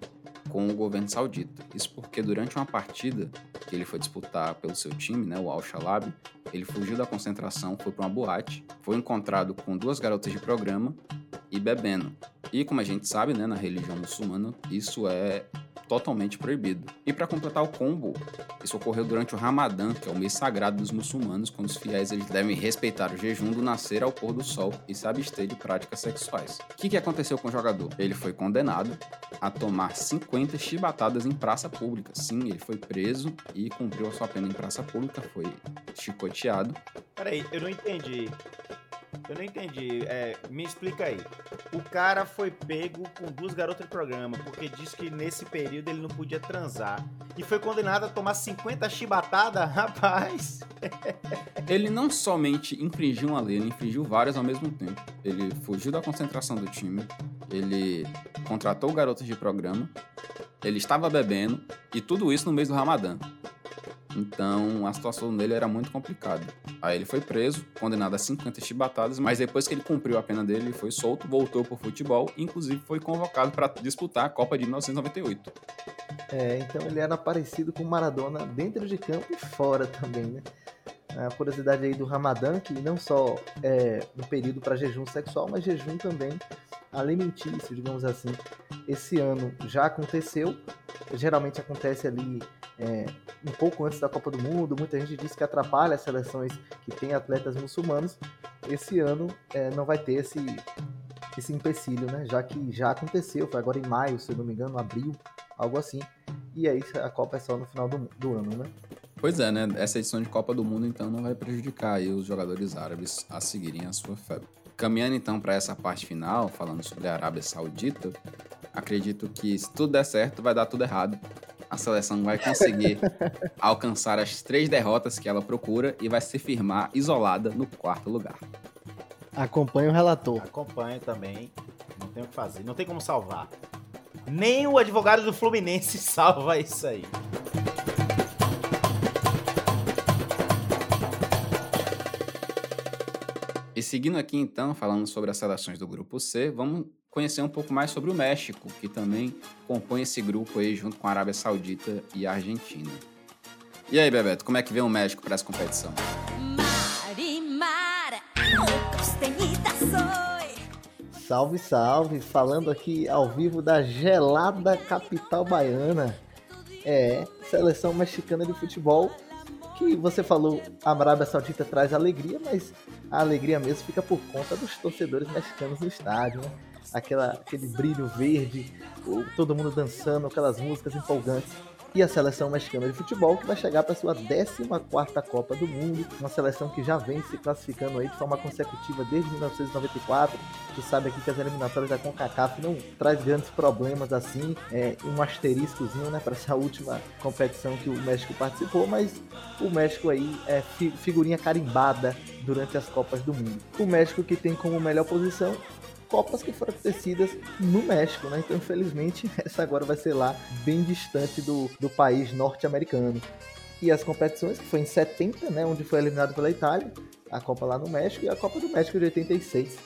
Speaker 1: com o governo saudita. Isso porque durante uma partida que ele foi disputar pelo seu time, né, o Al Shalab, ele fugiu da concentração, foi para uma boate, foi encontrado com duas garotas de programa e bebendo. E como a gente sabe, né, na religião muçulmana, isso é totalmente proibido. E para completar o combo, isso ocorreu durante o Ramadã, que é o mês sagrado dos muçulmanos, quando os fiéis eles devem respeitar o jejum do nascer ao pôr do sol e se abster de práticas sexuais. O que, que aconteceu com o jogador? Ele foi condenado a tomar 50 chibatadas em praça pública. Sim, ele foi preso e cumpriu a sua pena em praça pública, foi chicoteado.
Speaker 3: Peraí, eu não entendi. Eu não entendi. É, me explica aí. O cara foi pego com duas garotas de programa, porque disse que nesse período ele não podia transar. E foi condenado a tomar 50 chibatadas, rapaz.
Speaker 1: ele não somente infringiu uma lei, ele infringiu várias ao mesmo tempo. Ele fugiu da concentração do time, ele contratou garotas de programa, ele estava bebendo, e tudo isso no mês do Ramadã. Então a situação dele era muito complicada. Aí ele foi preso, condenado a 50 chibatadas, mas depois que ele cumpriu a pena dele, ele foi solto, voltou pro futebol inclusive foi convocado para disputar a Copa de 1998.
Speaker 4: É, então ele era parecido com Maradona dentro de campo e fora também, né? A curiosidade aí do Ramadã, que não só é um período para jejum sexual, mas jejum também alimentício, digamos assim. Esse ano já aconteceu, geralmente acontece ali é, um pouco antes da Copa do Mundo. Muita gente diz que atrapalha as seleções que têm atletas muçulmanos. Esse ano é, não vai ter esse, esse empecilho, né? Já que já aconteceu, foi agora em maio, se eu não me engano, abril, algo assim. E aí a Copa é só no final do, do ano, né?
Speaker 1: Pois é, né? Essa edição de Copa do Mundo então não vai prejudicar aí os jogadores árabes a seguirem a sua febre. Caminhando então para essa parte final, falando sobre a Arábia Saudita, acredito que se tudo der certo, vai dar tudo errado. A seleção vai conseguir alcançar as três derrotas que ela procura e vai se firmar isolada no quarto lugar.
Speaker 2: Acompanhe o relator.
Speaker 3: Acompanho também. Não tem o que fazer, não tem como salvar. Nem o advogado do Fluminense salva isso aí.
Speaker 1: Seguindo aqui então, falando sobre as seleções do grupo C, vamos conhecer um pouco mais sobre o México, que também compõe esse grupo aí junto com a Arábia Saudita e a Argentina. E aí, Bebeto, como é que vem o México para essa competição?
Speaker 4: Salve, salve! Falando aqui ao vivo da gelada capital baiana. É, seleção mexicana de futebol que você falou, a Arábia Saudita traz alegria, mas a alegria mesmo fica por conta dos torcedores mexicanos no estádio, né? Aquela, aquele brilho verde, todo mundo dançando, aquelas músicas empolgantes e a seleção mexicana de futebol, que vai chegar para sua 14 Copa do Mundo, uma seleção que já vem se classificando aí de forma consecutiva desde 1994. Tu sabe aqui que as eliminatórias da CONCACAF não traz grandes problemas assim, é um asteriscozinho, né, para essa última competição que o México participou, mas o México aí é figurinha carimbada durante as Copas do Mundo. O México que tem como melhor posição Copas que foram acontecidas no México, né? Então, infelizmente, essa agora vai ser lá bem distante do, do país norte-americano. E as competições, que foi em 70, né, onde foi eliminado pela Itália, a Copa lá no México e a Copa do México de 86,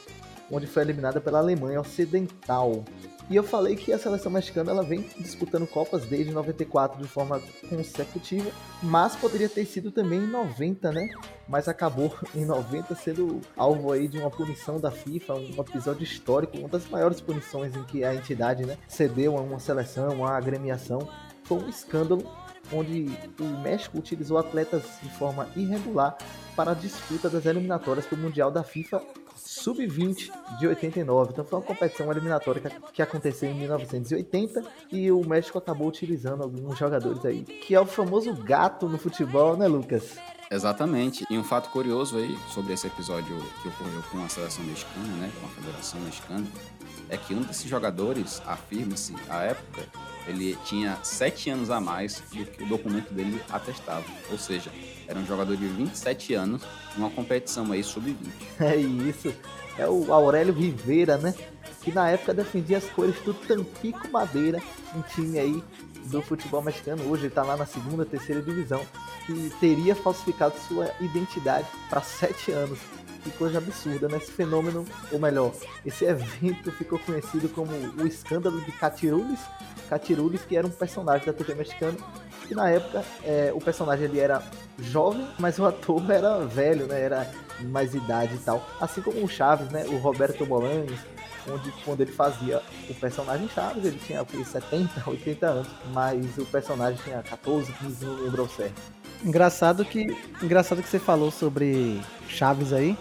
Speaker 4: onde foi eliminada pela Alemanha Ocidental. E eu falei que a seleção mexicana ela vem disputando Copas desde 94 de forma consecutiva, mas poderia ter sido também em 90, né? Mas acabou em 90 sendo alvo aí de uma punição da FIFA, um episódio histórico, uma das maiores punições em que a entidade né, cedeu a uma seleção, a uma agremiação. Foi um escândalo onde o México utilizou atletas de forma irregular para a disputa das eliminatórias para o Mundial da FIFA Sub-20 de 89. Então foi uma competição eliminatória que aconteceu em 1980 e o México acabou utilizando alguns jogadores aí, que é o famoso gato no futebol, né, Lucas?
Speaker 1: Exatamente. E um fato curioso aí sobre esse episódio que ocorreu com a seleção mexicana, né, com a Federação Mexicana, é que um desses jogadores, afirma-se, à época, ele tinha sete anos a mais do que o documento dele atestava. Ou seja, era um jogador de 27 anos numa competição aí sub-20.
Speaker 4: É isso. É o Aurélio Rivera, né? Que na época defendia as cores do Tampico Madeira, um time aí do futebol mexicano. Hoje ele tá lá na segunda, terceira divisão. Que teria falsificado sua identidade para sete anos. Que coisa absurda, né? Esse fenômeno, ou melhor, esse evento ficou conhecido como o escândalo de Catirules. Catirules, que era um personagem da TV mexicana que na época é, o personagem ele era jovem, mas o ator era velho, né? Era mais idade e tal. Assim como o Chaves, né? O Roberto Bolaños, onde quando ele fazia o personagem Chaves, ele tinha o que, 70, 80 anos, mas o personagem tinha 14, 15, não lembrou certo.
Speaker 2: Engraçado que, engraçado que você falou sobre Chaves aí.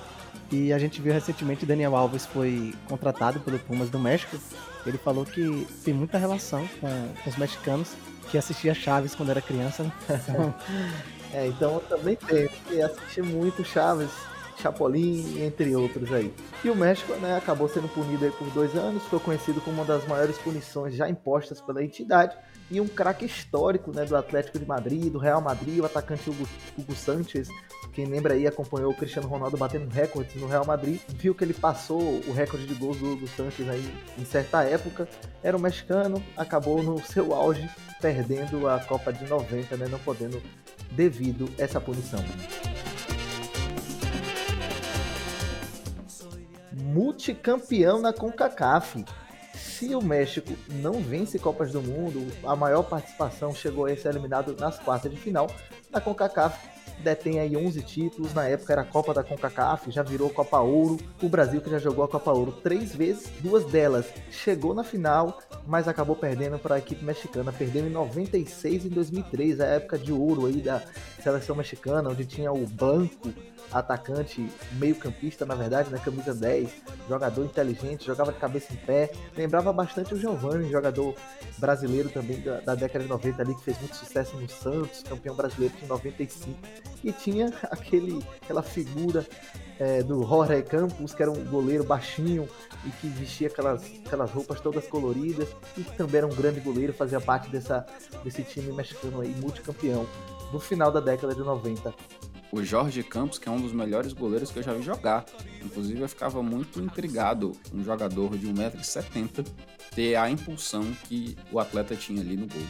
Speaker 2: E a gente viu recentemente Daniel Alves foi contratado pelo Pumas do México. Ele falou que tem muita relação com, com os mexicanos que assistia Chaves quando era criança. Né?
Speaker 4: é, então eu também tenho que assistir muito Chaves, Chapolin, entre outros aí. E o México né, acabou sendo punido por dois anos, foi conhecido como uma das maiores punições já impostas pela entidade e um craque histórico né, do Atlético de Madrid, do Real Madrid, o atacante Hugo, Hugo Sanchez. Quem lembra aí acompanhou o Cristiano Ronaldo batendo recordes no Real Madrid, viu que ele passou o recorde de gols do Hugo Sanchez aí em certa época. Era um mexicano, acabou no seu auge perdendo a Copa de 90, né, não podendo devido essa punição. Multicampeão na CONCACAF se o México não vence Copas do Mundo, a maior participação chegou a ser eliminado nas quartas de final. Na CONCACAF detém aí 11 títulos, na época era a Copa da CONCACAF, já virou Copa Ouro. O Brasil que já jogou a Copa Ouro três vezes, duas delas chegou na final, mas acabou perdendo para a equipe mexicana, perdendo em 96 e em 2003, a época de ouro aí da seleção mexicana, onde tinha o Blanco, atacante, meio-campista, na verdade, na né, camisa 10, jogador inteligente, jogava de cabeça em pé. Lembrava bastante o Giovanni, jogador brasileiro também da, da, década de 90 ali, que fez muito sucesso no Santos, campeão brasileiro de 95. E tinha aquele, aquela figura é, do Jorge Campos, que era um goleiro baixinho e que vestia aquelas, aquelas roupas todas coloridas e que também era um grande goleiro, fazia parte dessa, desse time mexicano aí, multicampeão, no final da década de 90
Speaker 1: o Jorge Campos, que é um dos melhores goleiros que eu já vi jogar. Inclusive, eu ficava muito intrigado um jogador de 1,70m ter a impulsão que o atleta tinha ali no gol.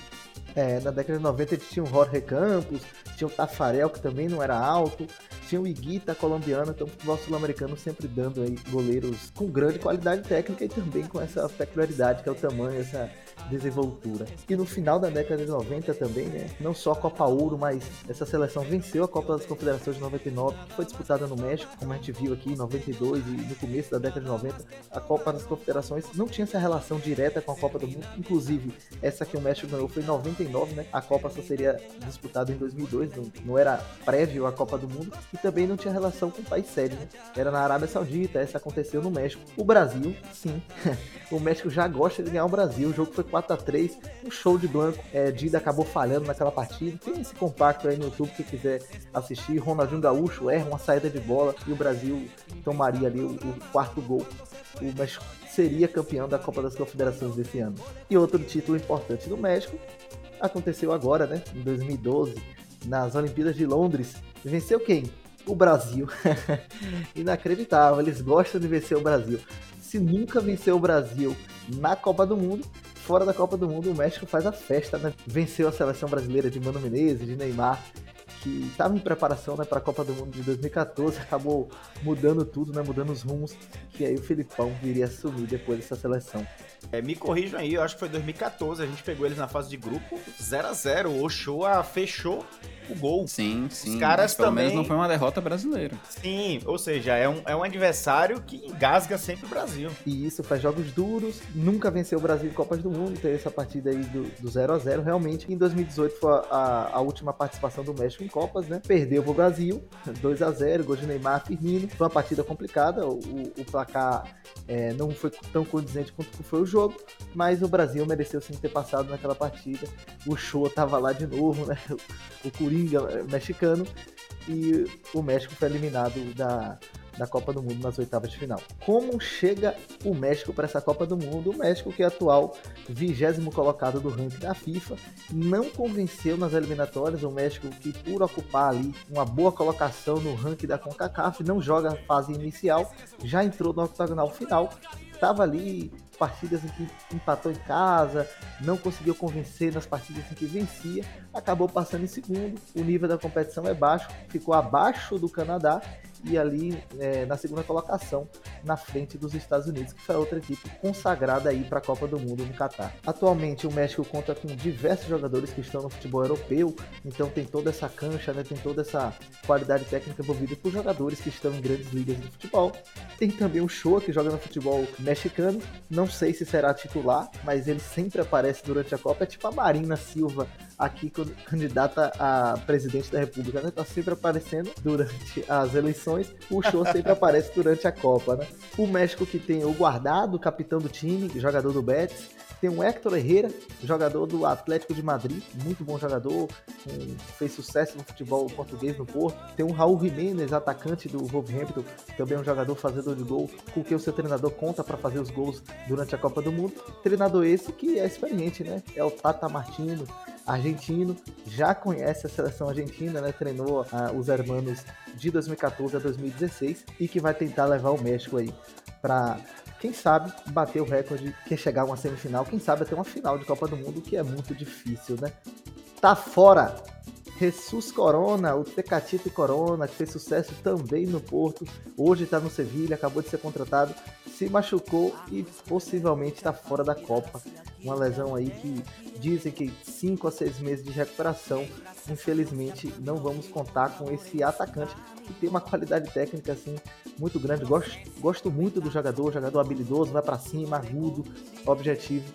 Speaker 4: É, na década de 90 tinha o Jorge Campos, tinha o Tafarel, que também não era alto, tinha o Iguita colombiano, então o futebol sul-americano sempre dando aí goleiros com grande qualidade técnica e também com essa peculiaridade que é o tamanho, essa desenvoltura. E no final da década de 90 também, né? Não só a Copa Ouro, mas essa seleção venceu a Copa das Confederações de 99, que foi disputada no México, como a gente viu aqui em 92 e no começo da década de 90. A Copa das Confederações não tinha essa relação direta com a Copa do Mundo, inclusive essa que o México ganhou foi em 99, né? A Copa só seria disputada em 2002, não, era prévio à Copa do Mundo e também não tinha relação com o país sede, né? Era na Arábia Saudita, essa aconteceu no México. O Brasil, sim. o México já gosta de ganhar o Brasil. O jogo foi 4 a 3 um show de Blanco. É, Dida acabou falhando naquela partida. Tem esse compacto aí no YouTube que quiser assistir. Ronaldinho Gaúcho erra uma saída de bola e o Brasil tomaria ali o, o quarto gol. O México seria campeão da Copa das Confederações desse ano. E outro título importante do México aconteceu agora, né? Em 2012, nas Olimpíadas de Londres. Venceu quem? O Brasil. Inacreditável, eles gostam de vencer o Brasil. Se nunca venceu o Brasil na Copa do Mundo, fora da Copa do Mundo, o México faz a festa, né? Venceu a seleção brasileira de Mano Menezes, de Neymar, que estava em preparação né, para a Copa do Mundo de 2014, acabou mudando tudo, né, mudando os rumos, que aí o Filipão viria assumir depois dessa seleção.
Speaker 3: É, me corrijam aí, eu acho que foi 2014, a gente pegou eles na fase de grupo 0 a 0 O Ochoa fechou o gol.
Speaker 1: Sim, sim.
Speaker 3: Os caras
Speaker 1: pelo
Speaker 3: também-
Speaker 1: menos não foi uma derrota brasileira.
Speaker 3: Sim, ou seja, é um, é um adversário que engasga sempre o Brasil.
Speaker 4: E isso faz jogos duros, nunca venceu o Brasil em Copas do Mundo, teve essa partida aí do, do 0 a 0 realmente. Em 2018 foi a, a- a última participação do México em Copas, né? Perdeu pro Brasil, 2 a 0 gol de Neymar, Firmino. Foi uma partida complicada, o, o placar é, não foi tão condizente quanto foi o jogo, mas o Brasil mereceu sim ter passado naquela partida. O show tava lá de novo, né? O Eh, mexicano. E o México foi eliminado da, da Copa do Mundo nas oitavas de final. Como chega o México para essa Copa do Mundo? O México, que é atual vigésimo colocado do ranking da FIFA, não convenceu nas eliminatórias. O México, que por ocupar ali uma boa colocação no ranking da CONCACAF, não joga a fase inicial, já entrou no octagonal final. Estava ali partidas em que empatou em casa, não conseguiu convencer nas partidas em que vencia, acabou passando em segundo. O nível da competição é baixo, ficou abaixo do Canadá e ali é, na segunda colocação, na frente dos Estados Unidos, que foi outra equipe consagrada aí para a Copa do Mundo no Catar. Atualmente o México conta com diversos jogadores que estão no futebol europeu, então tem toda essa cancha, né, tem toda essa qualidade técnica envolvida por jogadores que estão em grandes ligas de futebol. Tem também o Shoa, que joga no futebol mexicano, não sei se será titular, mas ele sempre aparece durante a Copa, é tipo a Marina Silva aqui candidata a presidente da República, né? Tá sempre aparecendo durante as eleições. O show sempre aparece durante a Copa, né? O México que tem o Guardado, capitão do time, jogador do Betis. Tem o Héctor Herrera, jogador do Atlético de Madrid, muito bom jogador, fez sucesso no futebol português no Porto. Tem o Raul Jiménez, atacante do Wolverhampton, também um jogador fazedor de gol, com que o seu treinador conta para fazer os gols durante a Copa do Mundo. Treinador esse que é experiente, né? É o Tata Martino, argentino, já conhece a seleção argentina, né? Treinou ah, os hermanos de 2014 a 2016 e que vai tentar levar o México aí para quem sabe bater o recorde que é chegar a uma semifinal, quem sabe até uma final de Copa do Mundo, que é muito difícil, né? Tá fora Jesus Corona, o Tecatito Corona, que fez sucesso também no Porto, hoje está no Sevilha, acabou de ser contratado, se machucou e possivelmente está fora da Copa. Uma lesão aí que dizem que 5 a 6 meses de recuperação. Infelizmente, não vamos contar com esse atacante que tem uma qualidade técnica assim muito grande. Gosto, gosto muito do jogador, jogador habilidoso, vai para cima, agudo, objetivo.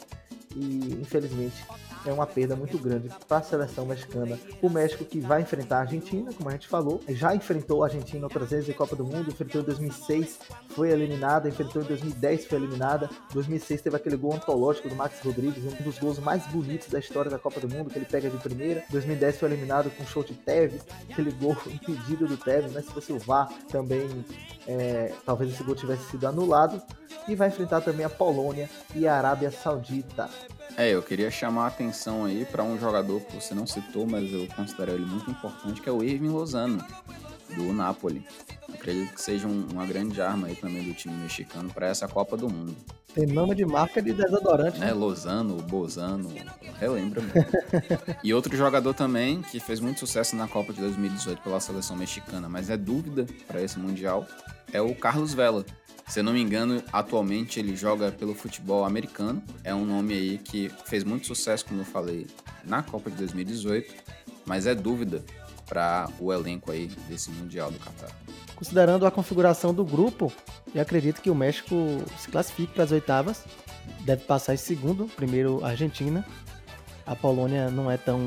Speaker 4: E infelizmente é uma perda muito grande para a seleção mexicana. O México que vai enfrentar a Argentina, como a gente falou, já enfrentou a Argentina outras vezes em Copa do Mundo, enfrentou em 2006, foi eliminada, enfrentou em 2010, foi eliminada. 2006 teve aquele gol antológico do Max Rodrigues, um dos gols mais bonitos da história da Copa do Mundo, que ele pega de primeira. 2010 foi eliminado com o show de Tevez, aquele gol impedido do Tevez, né? Se fosse o VAR também, é, talvez esse gol tivesse sido anulado. E vai enfrentar também a Polônia e a Arábia Saudita.
Speaker 1: É, eu queria chamar a atenção aí para um jogador que você não citou, mas eu considero ele muito importante, que é o Irving Lozano, do Napoli. Acredito que seja um, uma grande arma aí também do time mexicano para essa Copa do Mundo.
Speaker 2: Tem nome de marca de desodorante,
Speaker 1: né?
Speaker 2: né?
Speaker 1: Lozano, Bozano, relembra mesmo. e outro jogador também que fez muito sucesso na Copa de 2018 pela seleção mexicana, mas é dúvida para esse Mundial, é o Carlos Vela. Se eu não me engano, atualmente ele joga pelo futebol americano. É um nome aí que fez muito sucesso, como eu falei, na Copa de 2018, mas é dúvida para o elenco aí desse Mundial do Catar.
Speaker 2: Considerando a configuração do grupo, eu acredito que o México se classifique para as oitavas. Deve passar em segundo, primeiro a Argentina. A Polônia não é tão,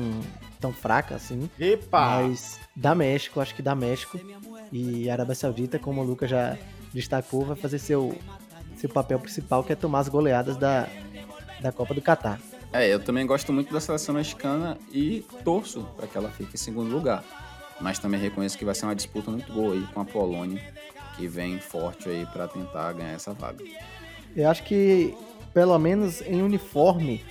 Speaker 2: tão fraca assim.
Speaker 3: Epa!
Speaker 2: Mas da México, acho que da México. E a Arábia Saudita, como o Lucas já destacou, vai fazer seu, seu papel principal, que é tomar as goleadas da, da Copa do Catar.
Speaker 1: É, eu também gosto muito da seleção mexicana e torço para que ela fique em segundo lugar. Mas também reconheço que vai ser uma disputa muito boa aí com a Polônia, que vem forte aí para tentar ganhar essa vaga.
Speaker 2: Eu acho que, pelo menos em uniforme,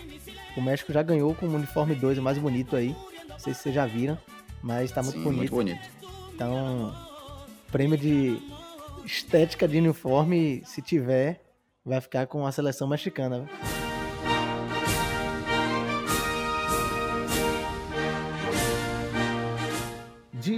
Speaker 2: o México já ganhou com o uniforme 2, o mais bonito aí. Não sei se vocês já viram, mas tá muito
Speaker 1: Sim,
Speaker 2: bonito.
Speaker 1: Muito bonito.
Speaker 2: Então, prêmio de estética de uniforme, se tiver, vai ficar com a seleção mexicana.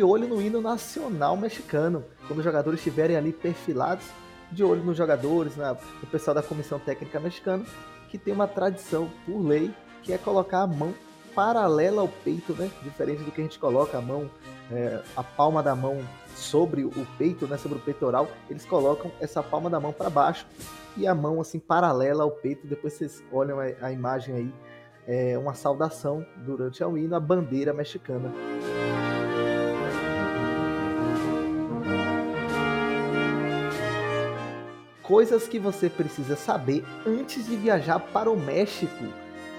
Speaker 4: Olho no hino nacional mexicano. Quando os jogadores estiverem ali perfilados, de olho nos jogadores, na, no pessoal da comissão técnica mexicana, que tem uma tradição por lei, que é colocar a mão paralela ao peito, né? Diferente do que a gente coloca a mão, é, a palma da mão sobre o peito, né? Sobre o peitoral, eles colocam essa palma da mão para baixo e a mão assim paralela ao peito. Depois vocês olham a, a imagem aí, é uma saudação durante o hino, a bandeira mexicana. Coisas que você precisa saber antes de viajar para o México.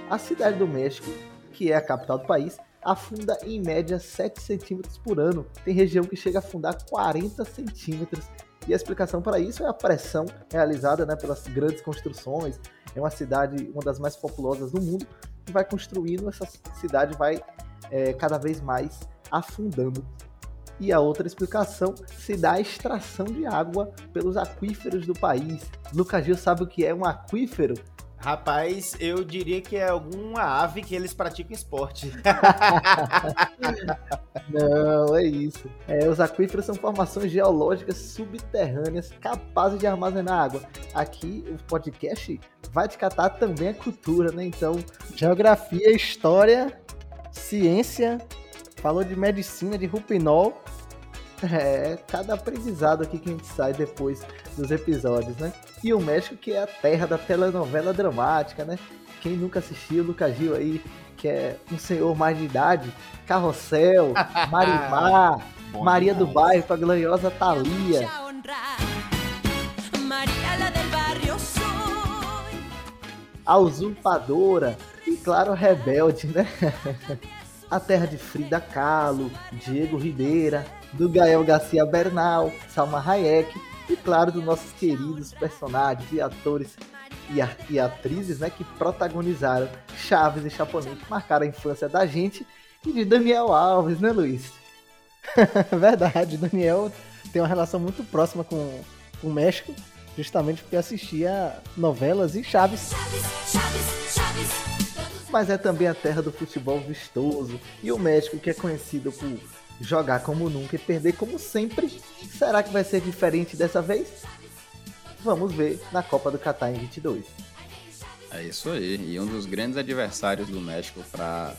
Speaker 4: A cidade do México, que é a capital do país, afunda em média 7 centímetros por ano. Tem região que chega a afundar 40 centímetros. E a explicação para isso é a pressão realizada né, pelas grandes construções. É uma cidade, uma das mais populosas do mundo, e vai construindo, essa cidade vai é, cada vez mais afundando. E a outra explicação se dá a extração de água pelos aquíferos do país. Lucas Gil sabe o que é um aquífero?
Speaker 3: Rapaz, eu diria que é alguma ave que eles praticam esporte.
Speaker 4: Não, é isso. É, os aquíferos são formações geológicas subterrâneas capazes de armazenar água. Aqui, o podcast vai te catar também a cultura, né? Então,
Speaker 2: geografia, história, ciência, falou de medicina, de rupinol.
Speaker 4: É, cada aprendizado aqui que a gente sai depois dos episódios, né? E o México, que é a terra da telenovela dramática, né? Quem nunca assistiu, Lucas Gil aí, que é um senhor mais de idade, Carrossel, Marimar, Maria do. Bairro, com a gloriosa Thalia. a usurpadora e, claro, rebelde, né? A terra de Frida Kahlo, Diego Ribeira, do Gael Garcia Bernal, Salma Hayek e, claro, dos nossos queridos personagens e atores e, atrizes né, que protagonizaram Chaves e Chapolin, que marcaram a infância da gente e de Daniel Alves, né, Luiz?
Speaker 2: Verdade, Daniel tem uma relação muito próxima com o México, justamente porque assistia novelas e Chaves.
Speaker 4: Mas é também a terra do futebol vistoso. E o México, que é conhecido por jogar como nunca e perder como sempre, será que vai ser diferente dessa vez? Vamos ver na Copa do Catar em 22.
Speaker 1: É isso aí. E um dos grandes adversários do México para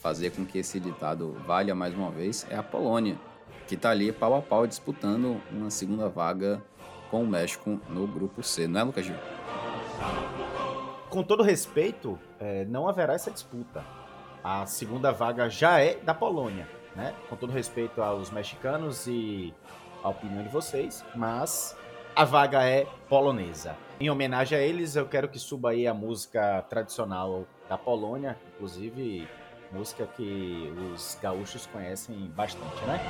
Speaker 1: fazer com que esse ditado valha mais uma vez é a Polônia, que está ali pau a pau disputando uma segunda vaga com o México no grupo C, não é, Lucas Gil?
Speaker 3: Com todo respeito, é, não haverá essa disputa. A segunda vaga já é da Polônia, né? Com todo respeito aos mexicanos e a opinião de vocês, mas a vaga é polonesa. Em homenagem a eles, eu quero que suba aí a música tradicional da Polônia, inclusive música que os gaúchos conhecem bastante, né?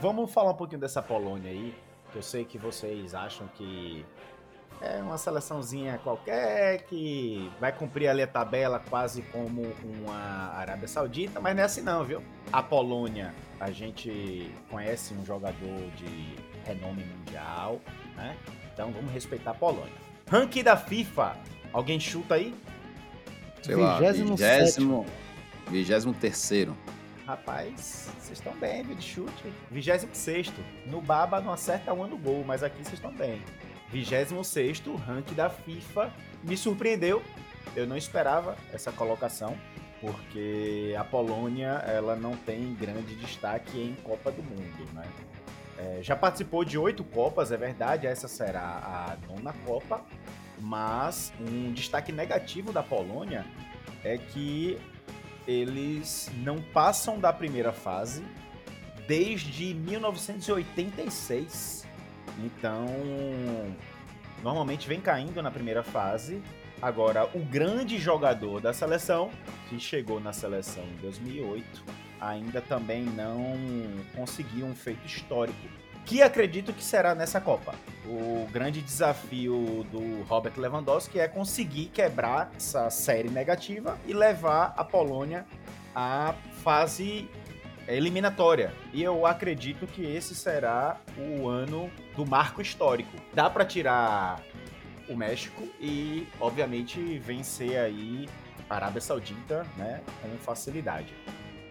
Speaker 3: Vamos falar um pouquinho dessa Polônia aí, eu sei que vocês acham que é uma seleçãozinha qualquer que vai cumprir ali a tabela quase como uma Arábia Saudita, mas não é assim não, viu? A Polônia, a gente conhece um jogador de renome mundial, né? Então vamos respeitar a Polônia. Ranking da FIFA, alguém chuta aí?
Speaker 1: Sei lá,
Speaker 2: 27º.
Speaker 1: vigésimo, vigésimo terceiro.
Speaker 3: Rapaz, vocês estão bem, viu, de chute. 26 No Baba não acerta um no gol, mas aqui vocês estão bem. 26 ranking da FIFA. Me surpreendeu. Eu não esperava essa colocação, porque a Polônia ela não tem grande destaque em Copa do Mundo, né? É, já participou de oito Copas, é verdade, essa será a nona Copa, mas um destaque negativo da Polônia é que eles não passam da primeira fase desde 1986. Então, normalmente vem caindo na primeira fase. Agora, o grande jogador da seleção, que chegou na seleção em 2008, ainda também não conseguiu um feito histórico. Que acredito que será nessa Copa. O grande desafio do Robert Lewandowski é conseguir quebrar essa série negativa e levar a Polônia à fase eliminatória. E eu acredito que esse será o ano do marco histórico. Dá para tirar o México e, obviamente, vencer aí Arábia Saudita, né, com facilidade.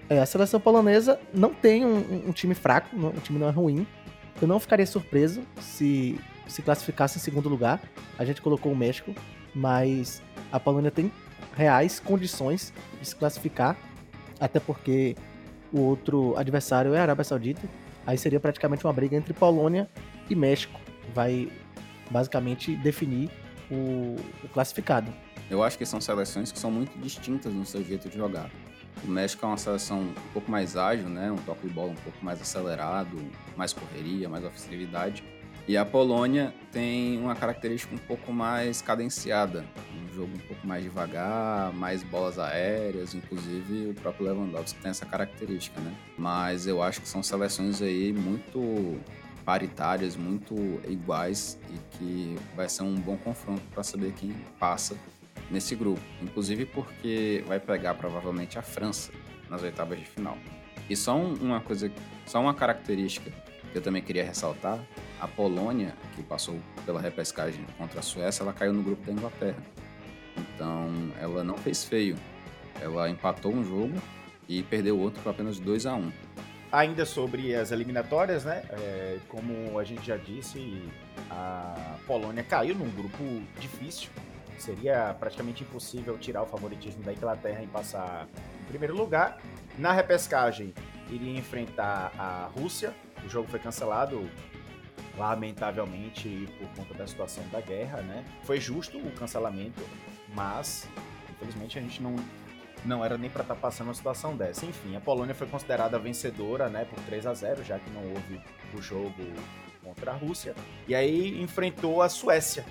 Speaker 2: É, a seleção polonesa não tem um, um time fraco, o time não é ruim. Eu não ficaria surpreso se se classificasse em segundo lugar. A gente colocou o México, mas a Polônia tem reais condições de se classificar, até porque o outro adversário é a Arábia Saudita. Aí seria praticamente uma briga entre Polônia e México. Vai basicamente definir o, o classificado.
Speaker 1: Eu acho que são seleções que são muito distintas no seu jeito de jogar. O México é uma seleção um pouco mais ágil, né? Um toque de bola um pouco mais acelerado, mais correria, mais ofensividade. E a Polônia tem uma característica um pouco mais cadenciada, um jogo um pouco mais devagar, mais bolas aéreas, inclusive o próprio Lewandowski tem essa característica, né? Mas eu acho que são seleções aí muito paritárias, muito iguais e que vai ser um bom confronto para saber quem passa nesse grupo. Inclusive porque vai pegar provavelmente a França nas oitavas de final. E só um- uma coisa, só uma característica que eu também queria ressaltar, a Polônia, que passou pela repescagem contra a Suécia, ela caiu no grupo da Inglaterra. Então, ela não fez feio. Ela empatou um jogo e perdeu outro por apenas 2 a 1
Speaker 3: Ainda sobre as eliminatórias, né? é, como a gente já disse, a Polônia caiu num grupo difícil. Seria praticamente impossível tirar o favoritismo da Inglaterra em passar em primeiro lugar. Na repescagem, iria enfrentar a Rússia. O jogo foi cancelado, lamentavelmente, por conta da situação da guerra, né? Foi justo o cancelamento, mas infelizmente a gente não não era nem para estar passando uma situação dessa. Enfim, a Polônia foi considerada vencedora, né, por 3 a 0, já que não houve o jogo contra a Rússia. E aí enfrentou a Suécia.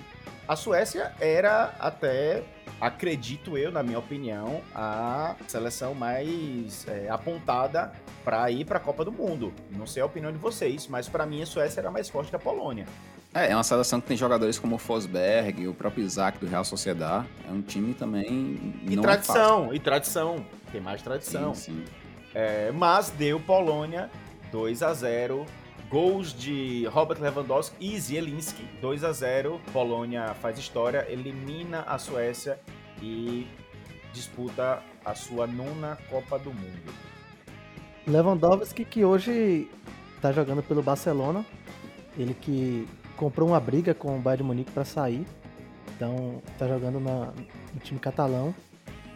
Speaker 3: A Suécia era até, acredito eu, na minha opinião, a seleção mais é, apontada para ir para a Copa do Mundo. Não sei a opinião de vocês, mas para mim a Suécia era mais forte que a Polônia.
Speaker 1: É, é uma seleção que tem jogadores como o Fosberg, o próprio Isaac do Real Sociedad. É um time também.
Speaker 3: E
Speaker 1: não
Speaker 3: tradição, e tradição. Tem mais
Speaker 1: É
Speaker 3: tradição.
Speaker 1: Sim, sim.
Speaker 3: É, mas deu Polônia 2 a 0 Gols de Robert Lewandowski e Zielinski, 2 a 0 Polônia faz história, elimina a Suécia e disputa a sua nona Copa do Mundo.
Speaker 2: Lewandowski que hoje tá jogando pelo Barcelona. Ele que comprou uma briga com o Bayern de Munique para sair. Então tá jogando na- no time catalão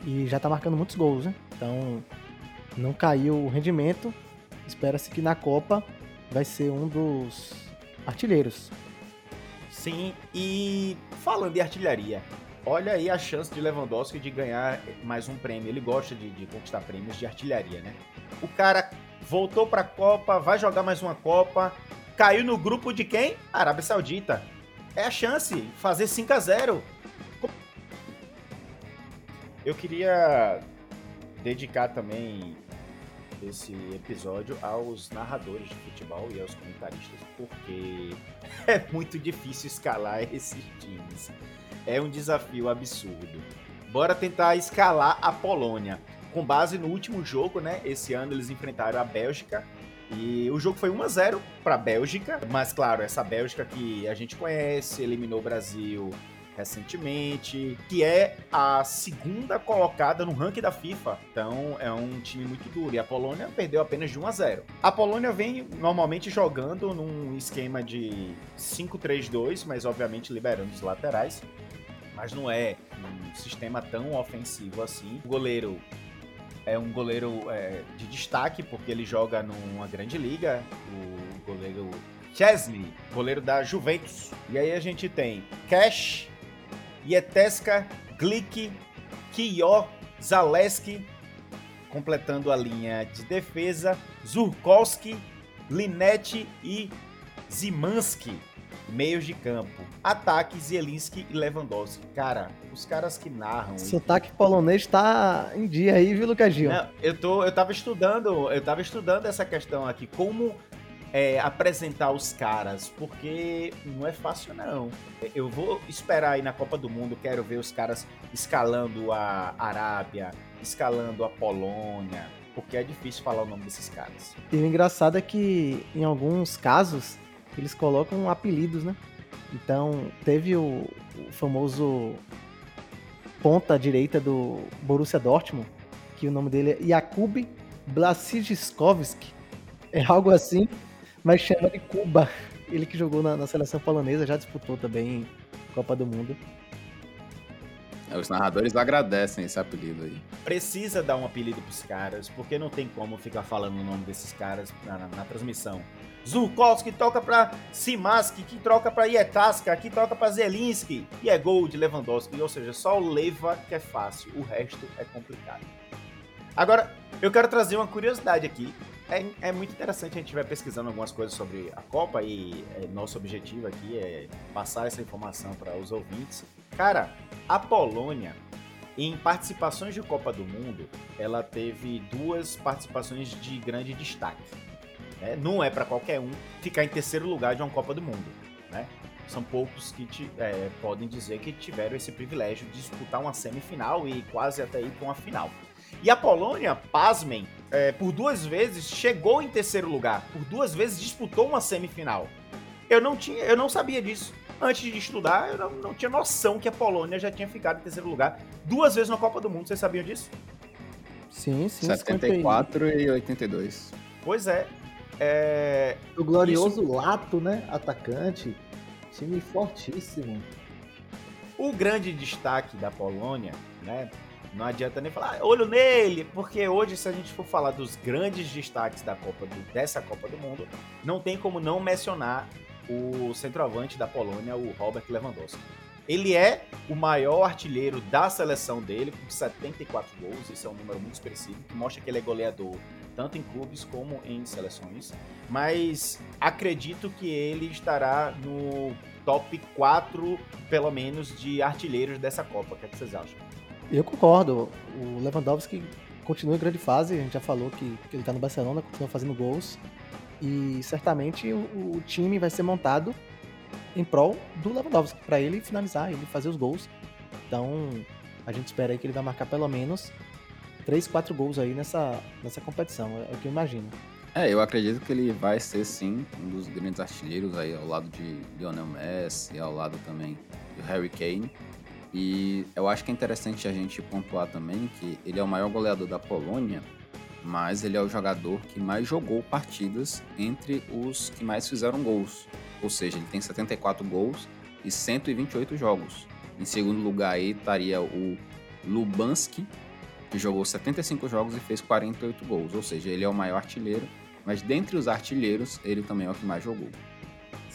Speaker 2: e já tá marcando muitos gols, né? Então não caiu o rendimento. Espera-se que na Copa vai ser um dos artilheiros.
Speaker 3: Sim, e falando de artilharia, olha aí a chance de Lewandowski de ganhar mais um prêmio. Ele gosta de, de conquistar prêmios de artilharia, né? O cara voltou pra Copa, vai jogar mais uma Copa, caiu no grupo de quem? Arábia Saudita. É a chance, fazer 5 a 0 Eu queria dedicar também esse episódio aos narradores de futebol e aos comentaristas, porque é muito difícil escalar esses times. É um desafio absurdo. Bora tentar escalar a Polônia. Com base no último jogo, né? Esse ano eles enfrentaram a Bélgica. E o jogo foi 1 a 0 para a Bélgica, mas claro, essa Bélgica que a gente conhece, eliminou o Brasil recentemente, que é a segunda colocada no ranking da FIFA. Então é um time muito duro. E a Polônia perdeu apenas de 1 a 0. A Polônia vem normalmente jogando num esquema de 5-3-2, mas obviamente liberando os laterais. Mas não é um sistema tão ofensivo assim. O goleiro é um goleiro é, de destaque, porque ele joga numa grande liga. O goleiro Chesney, goleiro da Juventus. E aí a gente tem Cash, Ieteska, Glick, Kiyo, Zaleski, completando a linha de defesa, Zurkowski, Linette e Zimanski, meios de campo. Ataque, Zielinski e Lewandowski. Cara, os caras que narram...
Speaker 2: Sotaque polonês tá em dia aí, viu, Lucas Gil?
Speaker 3: Não, eu, tô, eu tava estudando, eu tava estudando essa questão aqui, como é, apresentar os caras, porque não é fácil não. Eu vou esperar aí na Copa do Mundo, quero ver os caras escalando a Arábia, escalando a Polônia, porque é difícil falar o nome desses caras.
Speaker 2: E o engraçado é que em alguns casos eles colocam apelidos, né? Então teve o, o famoso ponta direita do Borussia Dortmund, que o nome dele é Jakub Blasickovski. É algo assim, mas chama de Cuba. Ele que jogou na, na seleção polonesa, já disputou também Copa do Mundo.
Speaker 1: É, os narradores agradecem esse apelido aí.
Speaker 3: Precisa dar um apelido pros caras, porque não tem como ficar falando o nome desses caras na, na, na transmissão. Zulkowski toca pra Simaski, que troca pra Ietaska, que toca pra Zelinski. E é gol de Lewandowski. Ou seja, só o Leva que é fácil, o resto é complicado. Agora, eu quero trazer uma curiosidade aqui. É, é muito interessante, a gente vai pesquisando algumas coisas sobre a Copa e é, nosso objetivo aqui é passar essa informação para os ouvintes. Cara, a Polônia, em participações de Copa do Mundo, ela teve duas participações de grande destaque. Né? Não é para qualquer um ficar em terceiro lugar de uma Copa do Mundo. Né? São poucos que te, é, podem dizer que tiveram esse privilégio de disputar uma semifinal e quase até ir para uma final. E a Polônia, pasmem, é, por duas vezes chegou em terceiro lugar, por duas vezes disputou uma semifinal. Eu não tinha, eu não sabia disso. Antes de estudar, eu não, não tinha noção que a Polônia já tinha ficado em terceiro lugar duas vezes na Copa do Mundo. Vocês sabiam disso?
Speaker 2: Sim, sim.
Speaker 1: 74 e 82.
Speaker 3: Pois é. é...
Speaker 4: O glorioso Isso... Lato, né? Atacante. Time fortíssimo.
Speaker 3: O grande destaque da Polônia, né? Não adianta nem falar, ah, olho nele, porque hoje, se a gente for falar dos grandes destaques da Copa do, dessa Copa do Mundo, não tem como não mencionar o centroavante da Polônia, o Robert Lewandowski. Ele é o maior artilheiro da seleção dele, com 74 gols. Isso é um número muito expressivo, que mostra que ele é goleador tanto em clubes como em seleções. Mas acredito que ele estará no top 4, pelo menos, de artilheiros dessa Copa. O que, é que vocês acham?
Speaker 2: Eu concordo. O Lewandowski continua em grande fase. A gente já falou que, ele está no Barcelona, continua fazendo gols. E certamente o, o time vai ser montado em prol do Lewandowski, para ele finalizar, ele fazer os gols. Então, a gente espera aí que ele vai marcar pelo menos 3, 4 gols aí nessa, nessa competição, é o que eu imagino.
Speaker 1: É, eu acredito que ele vai ser sim um dos grandes artilheiros aí ao lado de Lionel Messi, ao lado também do Harry Kane. E eu acho que é interessante a gente pontuar também que ele é o maior goleador da Polônia, mas ele é o jogador que mais jogou partidas entre os que mais fizeram gols. Ou seja, ele tem 74 gols e 128 jogos. Em segundo lugar aí estaria o Lubanski, que jogou 75 jogos e fez 48 gols. Ou seja, ele é o maior artilheiro, mas dentre os artilheiros, ele também é o que mais jogou.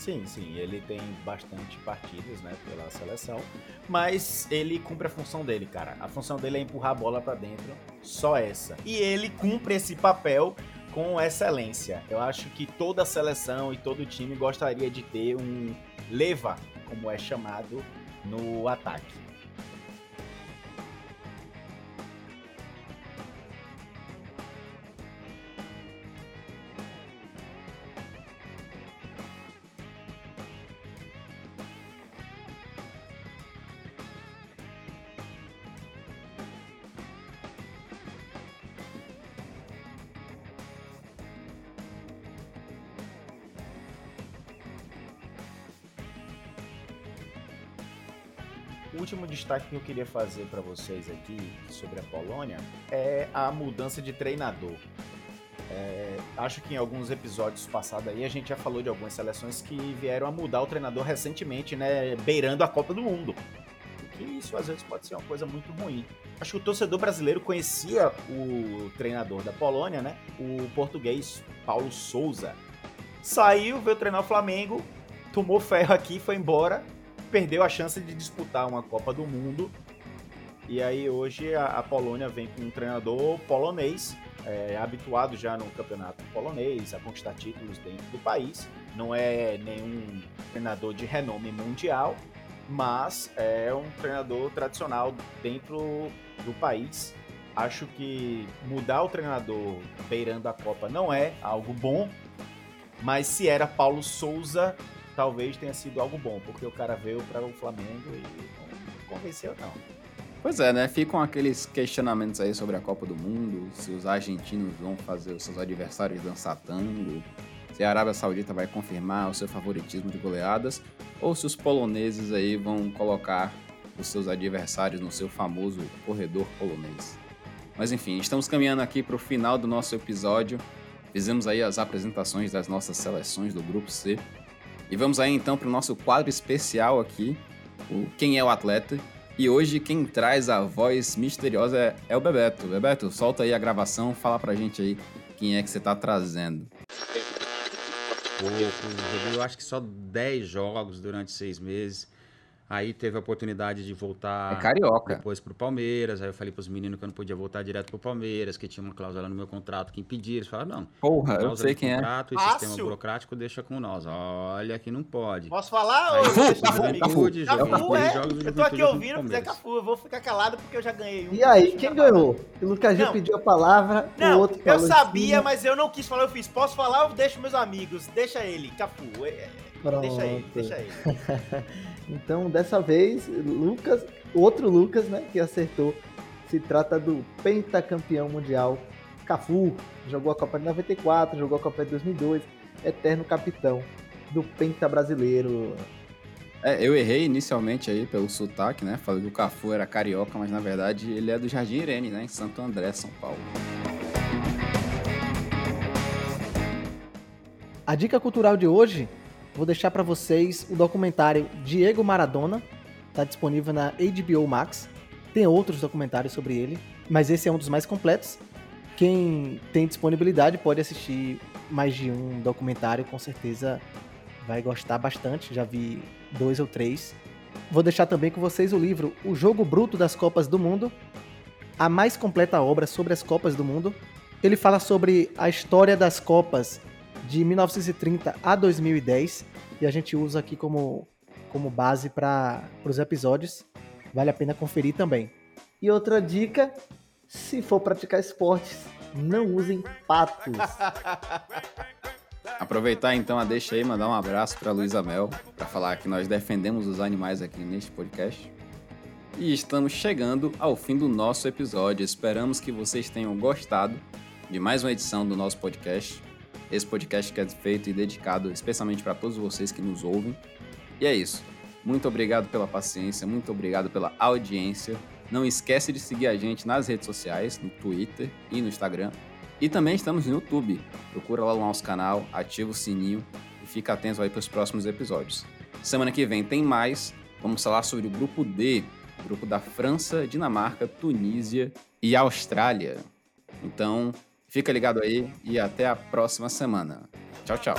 Speaker 3: Sim, sim, ele tem bastante partidas, né, pela seleção, mas ele cumpre a função dele, cara. A função dele é empurrar a bola para dentro, só essa. E ele cumpre esse papel com excelência. Eu acho que toda a seleção e todo time gostaria de ter um leva, como é chamado, no ataque. O último destaque que eu queria fazer para vocês aqui sobre a Polônia é a mudança de treinador. É, acho que em alguns episódios passados aí a gente já falou de algumas seleções que vieram a mudar o treinador recentemente, né, beirando a Copa do Mundo. Que isso às vezes pode ser uma coisa muito ruim. Acho que o torcedor brasileiro conhecia o treinador da Polônia, né, o português Paulo Souza. Saiu, veio treinar o Flamengo, tomou ferro aqui, foi embora perdeu a chance de disputar uma Copa do Mundo. E aí hoje a, a Polônia vem com um treinador polonês, é, habituado já no campeonato polonês, a conquistar títulos dentro do país. Não é nenhum treinador de renome mundial, mas é um treinador tradicional dentro do país. Acho que mudar o treinador beirando a Copa não é algo bom, mas se era Paulo Souza, talvez tenha sido algo bom, porque o cara veio para o Flamengo e não convenceu, não.
Speaker 1: Pois é, né? Ficam aqueles questionamentos aí sobre a Copa do Mundo, se os argentinos vão fazer os seus adversários dançar tango, se a Arábia Saudita vai confirmar o seu favoritismo de goleadas, ou se os poloneses aí vão colocar os seus adversários no seu famoso corredor polonês. Mas enfim, estamos caminhando aqui para o final do nosso episódio. Fizemos aí as apresentações das nossas seleções do grupo C. E vamos aí então para o nosso quadro especial aqui, o Quem é o Atleta. E hoje quem traz a voz misteriosa é, é o Bebeto. Bebeto, solta aí a gravação, fala pra gente aí quem é que você tá trazendo.
Speaker 6: Eu acho que só 10 jogos durante seis meses. Aí teve a oportunidade de voltar
Speaker 1: É carioca.
Speaker 6: depois pro Palmeiras. Aí eu falei pros meninos que eu não podia voltar direto pro Palmeiras, que tinha uma cláusula no meu contrato que impedia. Eles falaram, não,
Speaker 1: Porra, eu sei quem é.
Speaker 6: contrato e
Speaker 3: Fácil.
Speaker 6: sistema burocrático deixa com nós. Olha que não pode.
Speaker 3: Posso falar?
Speaker 6: Aí,
Speaker 3: ou vou
Speaker 1: Cafu? Cafu.
Speaker 6: Juventude,
Speaker 3: Cafu,
Speaker 6: jogou
Speaker 3: é.
Speaker 6: jogos
Speaker 3: Eu tô aqui ouvindo,
Speaker 6: o
Speaker 3: Zé. Cafu. Eu vou ficar calado porque eu já ganhei um.
Speaker 4: E aí, quem
Speaker 3: eu
Speaker 4: ganhou? O Lucas já
Speaker 3: Não.
Speaker 4: pediu a palavra, o
Speaker 3: Não,
Speaker 4: outro
Speaker 3: eu sabia,
Speaker 4: sim.
Speaker 3: mas eu não quis falar. Eu fiz, posso falar ou deixo meus amigos? Deixa ele, Cafu. é, é, Deixa
Speaker 4: Pronto.
Speaker 3: deixa ele.
Speaker 4: Então, dessa vez, Lucas, outro Lucas, né, que acertou. Se trata do pentacampeão mundial, Cafu. Jogou a Copa de 94, jogou a Copa de 2002, eterno capitão do penta brasileiro.
Speaker 1: É, eu errei inicialmente aí pelo sotaque, né? Falei que o Cafu era carioca, mas na verdade ele é do Jardim Irene, né? Em Santo André, São Paulo.
Speaker 2: A dica cultural de hoje, vou deixar pra vocês o documentário Diego Maradona, tá disponível na HBO Max. Tem outros documentários sobre ele, mas esse é um dos mais completos. Quem tem disponibilidade pode assistir mais de um documentário, com certeza vai gostar bastante. Já vi dois ou três. Vou deixar também com vocês o livro O Jogo Bruto das Copas do Mundo, a mais completa obra sobre as Copas do Mundo. Ele fala sobre a história das Copas de 1930 a 2010 e a gente usa aqui como, como base para os episódios. Vale a pena conferir também.
Speaker 4: E outra dica, se for praticar esportes, não usem patos.
Speaker 1: Aproveitar então a deixa aí, mandar um abraço para Luísa Mel, para falar que nós defendemos os animais aqui neste podcast. E estamos chegando ao fim do nosso episódio. Esperamos que vocês tenham gostado de mais uma edição do nosso podcast. Esse podcast que é feito e dedicado especialmente para todos vocês que nos ouvem. E é isso. Muito obrigado pela paciência, muito obrigado pela audiência. Não esquece de seguir a gente nas redes sociais, no Twitter e no Instagram. E também estamos no YouTube. Procura lá o nosso canal, ativa o sininho e fica atento aí para os próximos episódios. Semana que vem tem mais. Vamos falar sobre o grupo D, grupo da França, Dinamarca, Tunísia e Austrália. Então, fica ligado aí e até a próxima semana. Tchau, tchau.